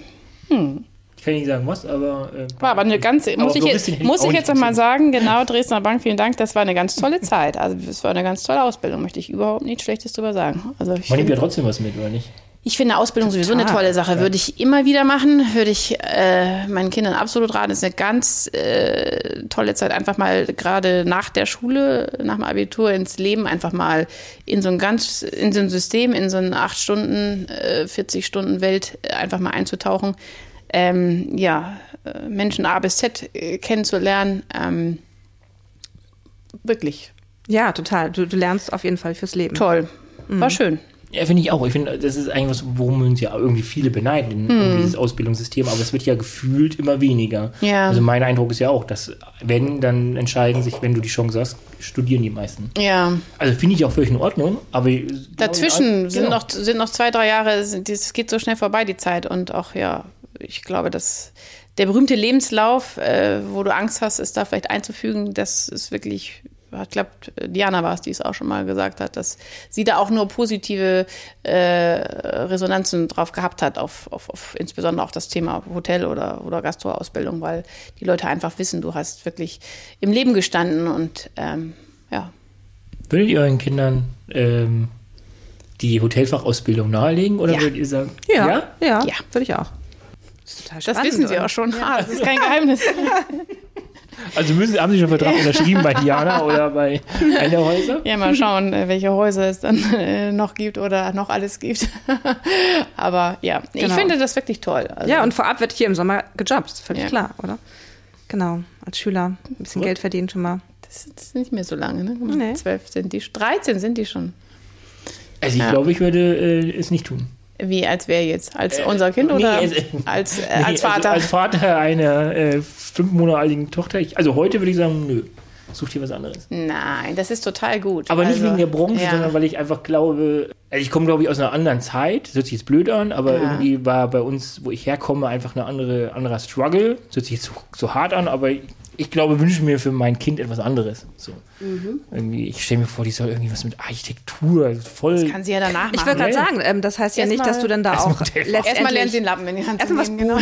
Ich kann nicht sagen, was, aber. Äh, War aber eine ganz, Aber muss ich, jetzt, muss ich jetzt noch mal getippt. sagen, genau, Dresdner Bank, vielen Dank, das war eine ganz tolle Zeit. Also es war eine ganz tolle Ausbildung, möchte ich überhaupt nichts Schlechtes drüber sagen. Also ich, Man nimmt ja trotzdem was mit, oder nicht? Ich finde Ausbildung sowieso eine Total, tolle Sache, würde ich immer wieder machen, würde ich äh, meinen Kindern absolut raten. Ist eine ganz äh, tolle Zeit, einfach mal gerade nach der Schule, nach dem Abitur ins Leben, einfach mal in so ein ganz, in so ein System, in so eine acht Stunden, äh, 40 Stunden Welt äh, einfach mal einzutauchen. Ähm, ja, äh, Menschen A bis Z äh, kennenzulernen. Ähm, wirklich Ja, total. Du, du lernst auf jeden Fall fürs Leben. toll. Mhm. War schön. Ja, finde ich auch. Ich finde, das ist eigentlich was, worum uns ja irgendwie viele beneiden, um dieses Ausbildungssystem. Aber es wird ja gefühlt immer weniger. Ja. Also mein Eindruck ist ja auch, dass wenn, dann entscheiden sich, wenn du die Chance hast, studieren die meisten. Ja. Also finde ich auch völlig in Ordnung. Aber Dazwischen sind, Genau. noch, sind noch zwei, drei Jahre, es geht so schnell vorbei, die Zeit. Und auch, ja, ich glaube, dass der berühmte Lebenslauf, äh, wo du Angst hast, es da vielleicht einzufügen, das ist wirklich, ich glaube, Diana war es, die es auch schon mal gesagt hat, dass sie da auch nur positive äh, Resonanzen drauf gehabt hat, auf, auf, auf insbesondere auch das Thema Hotel- oder, oder Gastroausbildung, weil die Leute einfach wissen, du hast wirklich im Leben gestanden und ähm, ja. Würdet ihr euren Kindern ähm, die Hotelfachausbildung nahelegen oder Ja. würdet ihr sagen, Ja, ja, ja, Ja. würde ich auch. Das ist total Das wissen sie auch schon. Ah, das ist kein Geheimnis. *laughs* Also müssen, haben Sie schon einen Vertrag unterschrieben bei Diana oder bei einer Häuser? Ja, mal schauen, äh, welche Häuser es dann äh, noch gibt oder noch alles gibt. *laughs* Aber ja, ich Genau. finde das wirklich toll. Also, Ja, und vorab wird hier im Sommer gejobbt, ist völlig Ja. klar, oder? Genau, als Schüler ein bisschen Gut. Geld verdienen schon mal. das ist nicht mehr so lange, ne? Nee. Zwölf sind die, 13 sind die schon. Also ich Ja. glaube, ich würde äh, es nicht tun. Wie, als wer jetzt? Als unser Kind nee, oder also- als, äh, Nee, als Vater? Also als Vater einer äh, fünf Monate alten Tochter. Ich, also heute würde ich sagen, nö, such dir was anderes. Nein, das ist total gut. Aber nicht Also, wegen der Branche, ja. sondern weil ich einfach glaube, also ich komme, glaube ich, aus einer anderen Zeit. Das hört sich jetzt blöd an, aber Ja. irgendwie war bei uns, wo ich herkomme, einfach eine andere, anderer Struggle. Das hört sich jetzt so, so hart an, aber ich, ich glaube, wünsche mir für mein Kind etwas anderes. So. Mhm. Irgendwie, ich stelle mir vor, die soll irgendwie was mit Architektur, also voll. Das kann sie ja danach machen. Ich würde gerade sagen, ähm, das heißt ja nicht, dass du dann da Erstmal auch letztendlich... Erstmal lernt sie den Lappen in die Hand zu Erstmal was nehmen. Genau.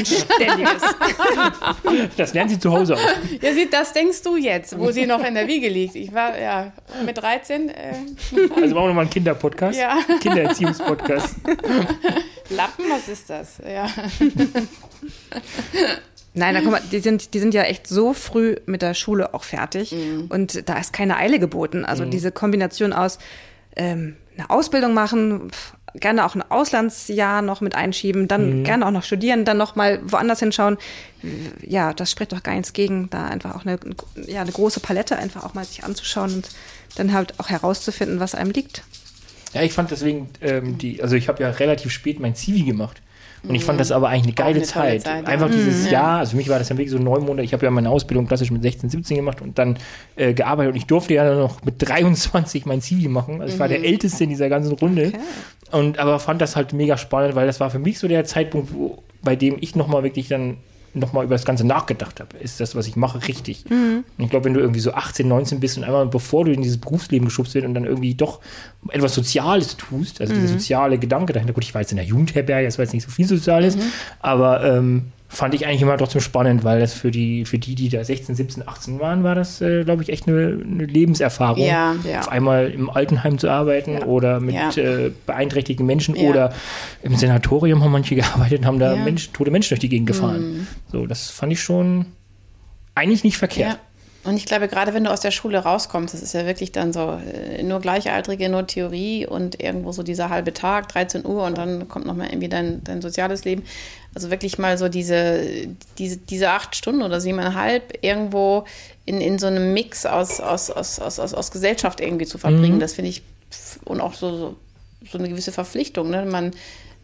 *laughs* Das lernt sie zu Hause auch. Ja, sieh, das denkst du jetzt, wo sie noch in der Wiege liegt. Ich war ja mit 13. Äh, Also machen wir nochmal einen Kinderpodcast. Ja. Kindererziehungspodcast. *laughs* Lappen, was ist das? Ja. *laughs* Nein, da guck mal, die sind, die sind ja echt so früh mit der Schule auch fertig und da ist keine Eile geboten. Also diese Kombination aus ähm, eine Ausbildung machen, pf, gerne auch ein Auslandsjahr noch mit einschieben, dann gerne auch noch studieren, dann noch mal woanders hinschauen. Ja, das spricht doch gar nichts gegen, da einfach auch eine, ja, eine große Palette einfach auch mal sich anzuschauen und dann halt auch herauszufinden, was einem liegt. Ja, ich fand deswegen ähm, die, also ich habe ja relativ spät mein Zivi gemacht. Und ich fand das aber eigentlich eine geile eine Zeit. Zeit, ja. Einfach dieses Jahr, also für mich war das dann wirklich so neun Monate. Ich habe ja meine Ausbildung klassisch mit 16, 17 gemacht und dann äh, gearbeitet und ich durfte ja dann noch mit 23 mein Zivi machen. Also ich war der Älteste in dieser ganzen Runde. Und aber fand das halt mega spannend, weil das war für mich so der Zeitpunkt, wo, bei dem ich nochmal wirklich dann nochmal über das Ganze nachgedacht habe. Ist das, was ich mache, richtig? Und ich glaube, wenn du irgendwie so 18, 19 bist und einmal bevor du in dieses Berufsleben geschubst wirst und dann irgendwie doch etwas Soziales tust, also dieser soziale Gedanke dahinter, gut, ich war jetzt in der Jugendherberge, das war jetzt nicht so viel Soziales, aber ähm, fand ich eigentlich immer trotzdem spannend, weil das für die, für die, die da 16, 17, 18 waren, war das, äh, glaube ich, echt eine, eine Lebenserfahrung. Ja, ja. Auf einmal im Altenheim zu arbeiten Ja. oder mit äh, beeinträchtigten Menschen oder im Senatorium haben manche *laughs* gearbeitet und haben da. Mhm. Menschen, tote Menschen durch die Gegend gefahren. So, das fand ich schon eigentlich nicht verkehrt. Und ich glaube, gerade wenn du aus der Schule rauskommst, das ist ja wirklich dann so äh, nur Gleichaltrige, nur Theorie und irgendwo so dieser halbe Tag, 13 Uhr und dann kommt nochmal irgendwie dein, dein soziales Leben. Also wirklich mal so diese, diese, diese acht Stunden oder siebeneinhalb irgendwo in, in so einem Mix aus, aus, aus, aus, aus, aus Gesellschaft irgendwie zu verbringen, das finde ich und auch so, so, so eine gewisse Verpflichtung. Ne? Man,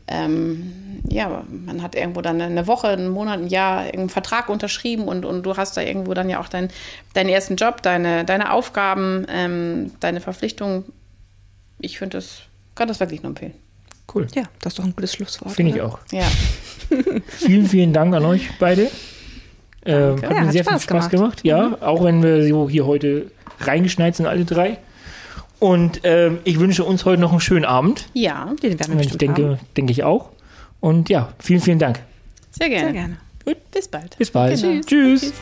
ähm, ja, man hat irgendwo dann eine Woche, einen Monat, ein Jahr irgendeinen Vertrag unterschrieben und, und du hast da irgendwo dann ja auch dein, deinen ersten Job, deine, deine Aufgaben, ähm, deine Verpflichtungen. Ich finde das, kann das wirklich nur empfehlen. Cool. Ja, das ist doch ein gutes Schlusswort. Finde ich auch. Ja. *laughs* Vielen, vielen Dank an euch beide. Ähm, hat Ja, mir hat sehr Spaß viel Spaß gemacht. gemacht. Ja, auch wenn wir so hier heute reingeschneit sind, alle drei. Und ähm, ich wünsche uns heute noch einen schönen Abend. Ja, Den werden wir Ich bestimmt denke, haben. denke ich auch. Und ja, vielen, vielen Dank. sehr gerne. Sehr gerne. Bis bald. Bis bald. Genau. Tschüss. Tschüss.